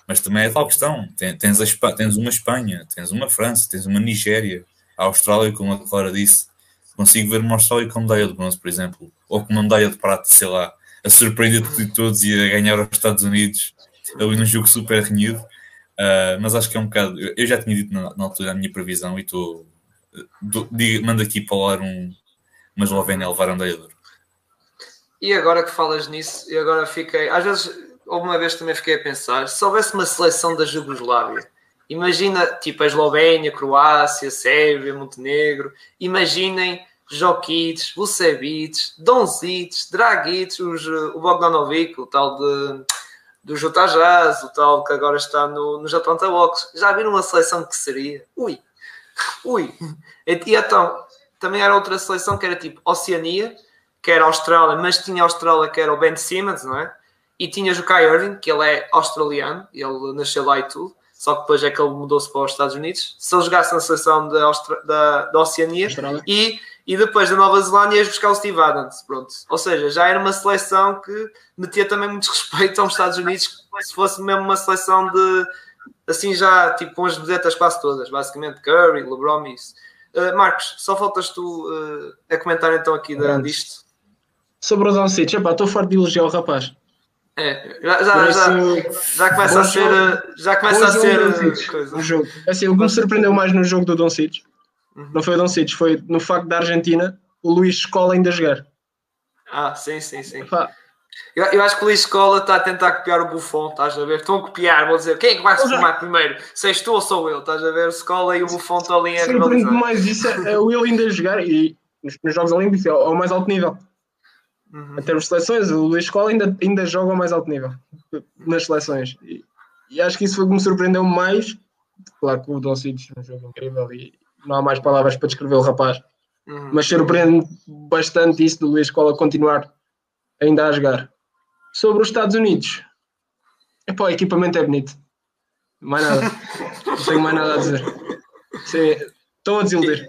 Mas também é tal questão: tens, a, tens uma Espanha, tens uma França, tens uma Nigéria, a Austrália, como a Clara disse, consigo ver uma Austrália com medalha de bronze, por exemplo, ou com uma medalha de prata, sei lá, a surpreender de todos e a ganhar aos Estados Unidos ali num jogo super renhido. Uh, mas acho que é um bocado. Eu já tinha dito na, na altura a minha previsão e estou. Mando aqui para lá um, uma Eslovénia levar a medalha de ouro. E agora que falas nisso, e agora fiquei. Às vezes, alguma vez também fiquei a pensar: se houvesse uma seleção da Jugoslávia Imagina, tipo, a Eslovénia, Croácia, Sérvia, Montenegro. Imaginem Jokic, Vucevic, Donzic, Dragic, os, o Bogdanovic, o tal de, do Utah Jazz, o tal que agora está no, nos Atlanta Hawks. Já viram uma seleção que seria? Ui! Ui! E então, também era outra seleção que era tipo Oceania, que era Austrália, mas tinha Austrália que era o Ben Simmons, não é? E tinhas o Kai Irving, que ele é australiano, ele nasceu lá e tudo só que depois é que ele mudou-se para os Estados Unidos. Se ele jogasse na seleção da, Austra da, da Oceania e, e depois da Nova Zelândia ias buscar o Steve Adams, pronto. Ou seja, já era uma seleção que metia também muito respeito aos Estados Unidos, se fosse mesmo uma seleção de assim já, tipo, com as vedetas quase todas, basicamente Curry, LeBron e isso. Uh, Marcos, só faltas tu uh, a comentar então aqui da, disto. Sobre o Doncic, estou farto de elogiar o rapaz. É, já, já, já, já começa a ser. Já começa a ser. Coisa. O jogo. Assim, o que me surpreendeu mais no jogo do Don Cic uhum. não foi o Don Cic, foi no facto da Argentina o Luís Escola ainda jogar. Ah, sim, sim, sim. Eu, eu, acho que o Luís Escola está a tentar copiar o Buffon, estás a ver? Estão a copiar, vou dizer, quem é que vai se formar primeiro? Se és tu ou sou eu, estás a ver? O Escola e o Buffon estão ali a rivalizar. mais isso é, é o ele ainda jogar e nos, nos Jogos Olímpicos é ao mais alto nível. Uhum. Em termos de seleções, o Luís Escola ainda, ainda joga ao mais alto nível nas seleções. E, e acho que isso foi o que me surpreendeu mais. Claro que o Don Cic é um jogo incrível e não há mais palavras para descrever o rapaz. Uhum. Mas surpreende bastante isso do Luís Escola continuar ainda a jogar. Sobre os Estados Unidos, epá, o equipamento é bonito. Mais nada. não tenho mais nada a dizer. Sim, estão a desiludir.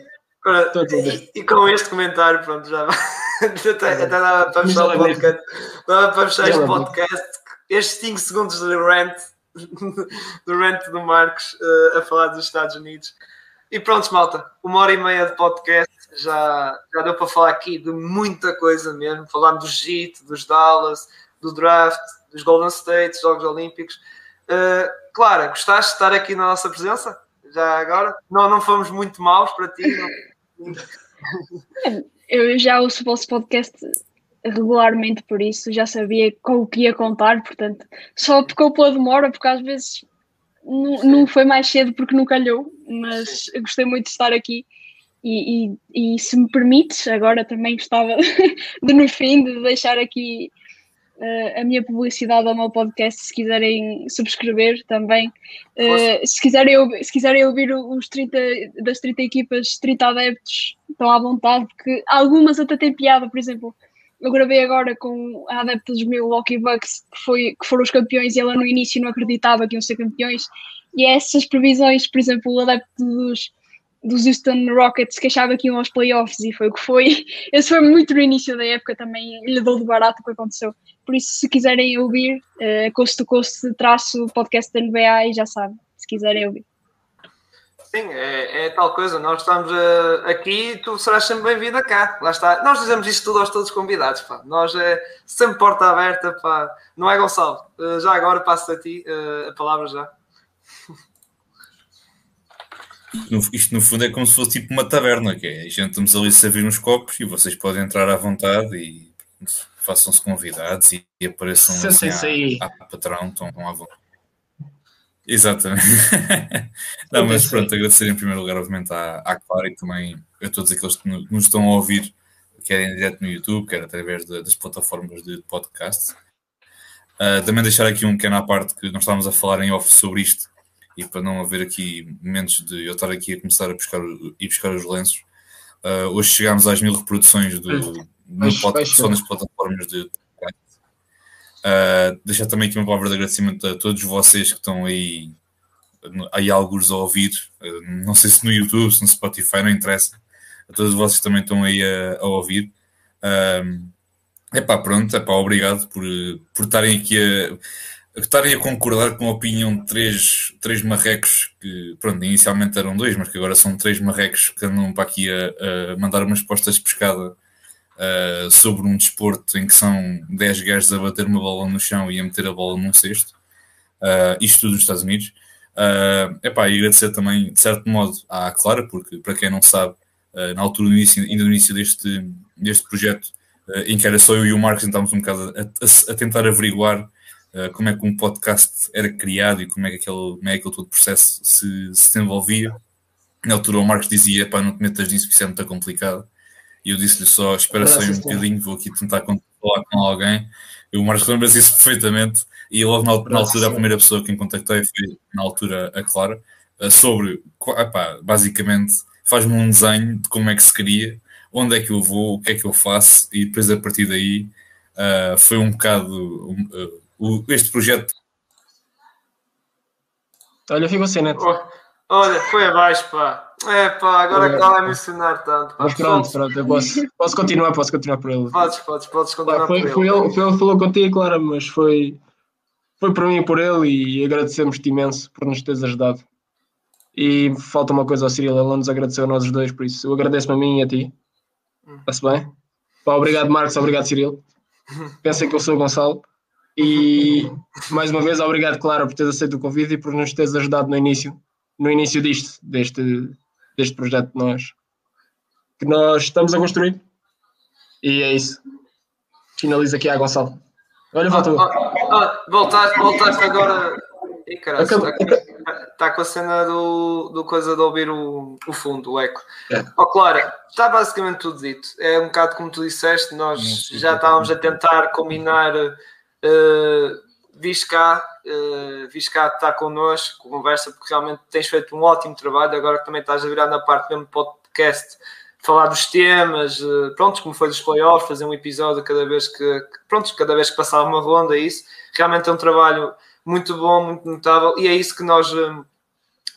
E, e, com este comentário, pronto, já até, até dava para fechar o podcast. Dava para fechar este podcast. Estes 5 segundos de rant, do rant do Marcos uh, a falar dos Estados Unidos. E pronto, malta, uma hora e meia de podcast já, já deu para falar aqui de muita coisa mesmo. Falámos do JIT, dos Dallas, do draft, dos Golden State, Jogos Olímpicos. Uh, Clara, gostaste de estar aqui na nossa presença? Já agora? Não, não fomos muito maus para ti? Não... Eu já ouço o vosso podcast regularmente por isso, já sabia com o que ia contar, portanto, só ficou pela demora, porque às vezes não, não foi mais cedo porque não calhou, mas gostei muito de estar aqui. E, e, e, se me permites, agora também gostava de no fim de deixar aqui uh, a minha publicidade ao meu podcast se quiserem subscrever também. Uh, se, quiserem, se quiserem ouvir os 30, das 30 equipas, 30 adeptos, estão à vontade, porque algumas até têm piada, por exemplo. Eu gravei agora com a adepta dos Milwaukee Bucks, que, foi, que foram os campeões, e ela no início não acreditava que iam ser campeões. E essas previsões, por exemplo, o adepto dos, dos Houston Rockets que achava que iam aos playoffs e foi o que foi. Esse foi muito no início da época também, lhe dou de barato o que aconteceu. Por isso, se quiserem ouvir, uh, Coast to Coast traço podcast da NBA e já sabem, se quiserem ouvir. Sim, é, é, tal coisa. Nós estamos uh, aqui e tu serás sempre bem-vinda cá. Lá está. Nós dizemos isto tudo aos todos convidados. Pá. Nós é sempre porta aberta. Pá. Não é, Gonçalo? Uh, já agora passo a ti uh, a palavra já. Isto no fundo é como se fosse tipo uma taberna, que é a gente estamos ali a servir uns copos e vocês podem entrar à vontade e façam-se convidados e, e apareçam assim à, à patrão, estão à vontade. Exatamente. Não, mas pronto, agradecer em primeiro lugar, obviamente, à, à Clara e também a todos aqueles que nos estão a ouvir, quer em direto no YouTube, quer através de, das plataformas de podcast. Uh, também deixar aqui um pequeno à parte que nós estávamos a falar em off sobre isto e para não haver aqui momentos de eu estar aqui a começar a buscar, e buscar os lenços. Uh, hoje chegámos às mil reproduções do, no pod, só nas plataformas de Uh, deixar também aqui uma palavra de agradecimento a todos vocês que estão aí, aí alguns a ouvir, uh, não sei se no YouTube, se no Spotify, não interessa, a todos vocês também estão aí a, a ouvir. É uh, pá, pronto, é pá, obrigado por, por estarem aqui a, estarem a concordar com a opinião de três, três marrecos que, pronto, inicialmente eram dois, mas que agora são três marrecos que andam para aqui a, a mandar umas postas de pescada uh, sobre um desporto em que são 10 gajos a bater uma bola no chão e a meter a bola num cesto, uh, isto tudo nos Estados Unidos. Uh, epá, e agradecer também, de certo modo, à Clara, porque para quem não sabe, uh, na altura, no início, ainda no início deste, deste projeto, em que era só eu e o Marcos, estávamos um bocado a, a, a tentar averiguar como é que um podcast era criado e como é que aquele, como é que todo processo se, se desenvolvia. Na altura, o Marcos dizia: pá, não te metas nisso, porque isso é muito complicado. E eu disse-lhe só: espera só um bocadinho, vou aqui tentar falar com alguém. Eu, o Marcos lembra isso perfeitamente. E logo na, na, altura, a primeira pessoa que contactei foi, na altura, a Clara, eh, sobre, epá, basicamente, faz-me um desenho de como é que se queria, onde é que eu vou, o que é que eu faço, e depois, a partir daí, uh, foi um bocado uh, o, este projeto. Olha, ficou sem neto. Olha, foi abaixo, pá. É pá, agora que ela vai mencionar tanto. Pá. Mas pronto, pronto, eu posso, posso continuar, posso continuar por ele. Podes, podes, podes continuar foi, por foi ele. Foi ele que falou contigo, claro, mas foi, foi para mim e por ele e agradecemos-te imenso por nos teres ajudado. E falta uma coisa ao Cirilo, ele não nos agradeceu a nós os dois, por isso eu agradeço-me a mim e a ti. Hum. Está-se bem? Pá, obrigado Marcos, obrigado Cirilo. Pensem que eu sou o Gonçalo. E mais uma vez, obrigado, Clara, por teres aceito o convite e por nos teres ajudado no início, no início disto, deste, deste projeto que nós, que nós estamos a construir. E é isso. Finaliza aqui a Gonçalo. Olha, volta. Ah, ah, voltaste, voltaste agora. Ih, caralho, está, está, com a cena do, do coisa de ouvir o, o fundo, o eco. É. Oh, claro, está basicamente tudo dito. É um bocado como tu disseste, nós já estávamos a tentar combinar. Uh, vis cá, uh, vis cá está connosco, conversa, porque realmente tens feito um ótimo trabalho, agora que também estás a virar na parte mesmo podcast, falar dos temas, uh, pronto, como foi dos playoffs, fazer um episódio cada vez que, pronto, cada vez que passava uma ronda, isso, realmente é um trabalho muito bom, muito notável, e é isso que nós,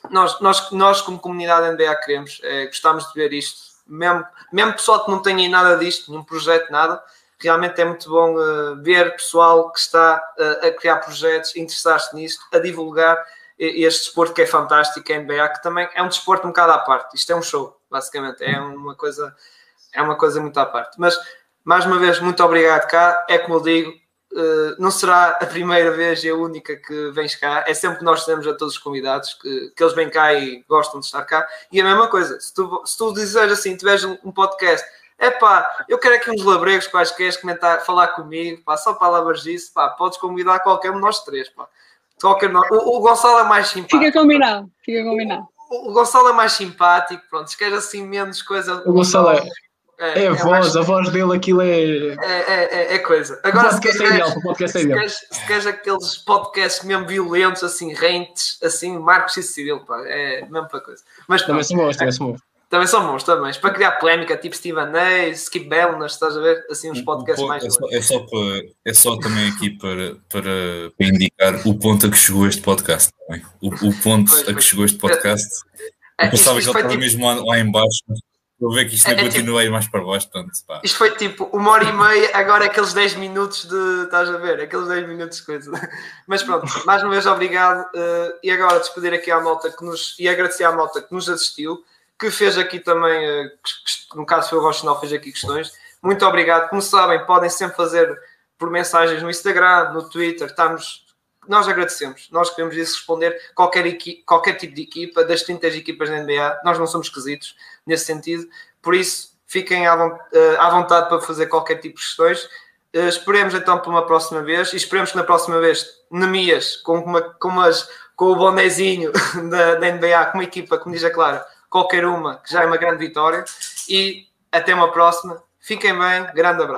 nós, nós, nós como comunidade NBA queremos, é, gostamos de ver isto, mesmo, mesmo pessoal que não tenha nada disto, nenhum projeto, nada, realmente é muito bom uh, ver pessoal que está uh, a criar projetos, interessar-se nisto, a divulgar este desporto que é fantástico, a NBA, que também é um desporto um bocado à parte. Isto é um show, basicamente, é uma coisa, é uma coisa muito à parte. Mas, mais uma vez, muito obrigado cá. É como eu digo, uh, não será a primeira vez e a única que vens cá. É sempre que nós dizemos a todos os convidados que, que eles vêm cá e gostam de estar cá. E a mesma coisa, se tu, se tu assim, tiveres um podcast é pá, eu quero aqui uns labregos quaisquer comentar, falar comigo, pá, só palavras disso, pá, podes convidar qualquer um de nós três, pá. Qualquer o, o Gonçalo é mais simpático. Fica combinado, fica combinado. O, o, Gonçalo é mais simpático, pronto, se queres assim menos coisa. O Gonçalo é. É, É a eu voz, acho- a voz dele, aquilo é. é, é, é- é coisa. Agora, se é queres, ideal, é se queres, se queres aqueles podcasts mesmo violentos, assim, rentes, assim, Marcos e Cirilo, pá, é mesmo para coisa. Mas Também pronto, são bons, também são bons. Também são bons, também. Para criar polémica, tipo Steven A, Skip Bellner, estás a ver? Assim, uns podcasts mais. é, só, é, só para, é só também aqui para, para, para indicar o ponto a que chegou este podcast. também. O, o ponto Pois, a que chegou este podcast. É, Eu pensava que ele estava tipo- mesmo lá, lá em baixo. mas Estou a ver que isto É, ainda é tipo- continua ir mais para baixo. Portanto, pá. Isto foi tipo uma hora e meia, agora aqueles 10 minutos de. Estás a ver? Aqueles 10 minutos de coisa. Mas pronto, mais uma vez obrigado. eh, e agora despedir aqui à malta que nos. E agradecer à malta que nos assistiu, que fez aqui também. eh, no caso foi o Rochinol, fez aqui questões. Muito obrigado. Como sabem, podem sempre fazer por mensagens no Instagram, no Twitter. Estamos. Nós agradecemos. Nós queremos isso responder qualquer, equi- qualquer tipo de equipa, das 30 equipas da NBA. Nós não somos esquisitos nesse sentido. Por isso, fiquem à, eh, à vontade para fazer qualquer tipo de questões. Eh, esperemos então para uma próxima vez e esperemos que na próxima vez Nemias com, uma, com, umas, com o bonezinho da, da NBA, com uma equipa, como diz a Clara, qualquer uma, que já é uma grande vitória. E até uma próxima. Fiquem bem, grande abraço.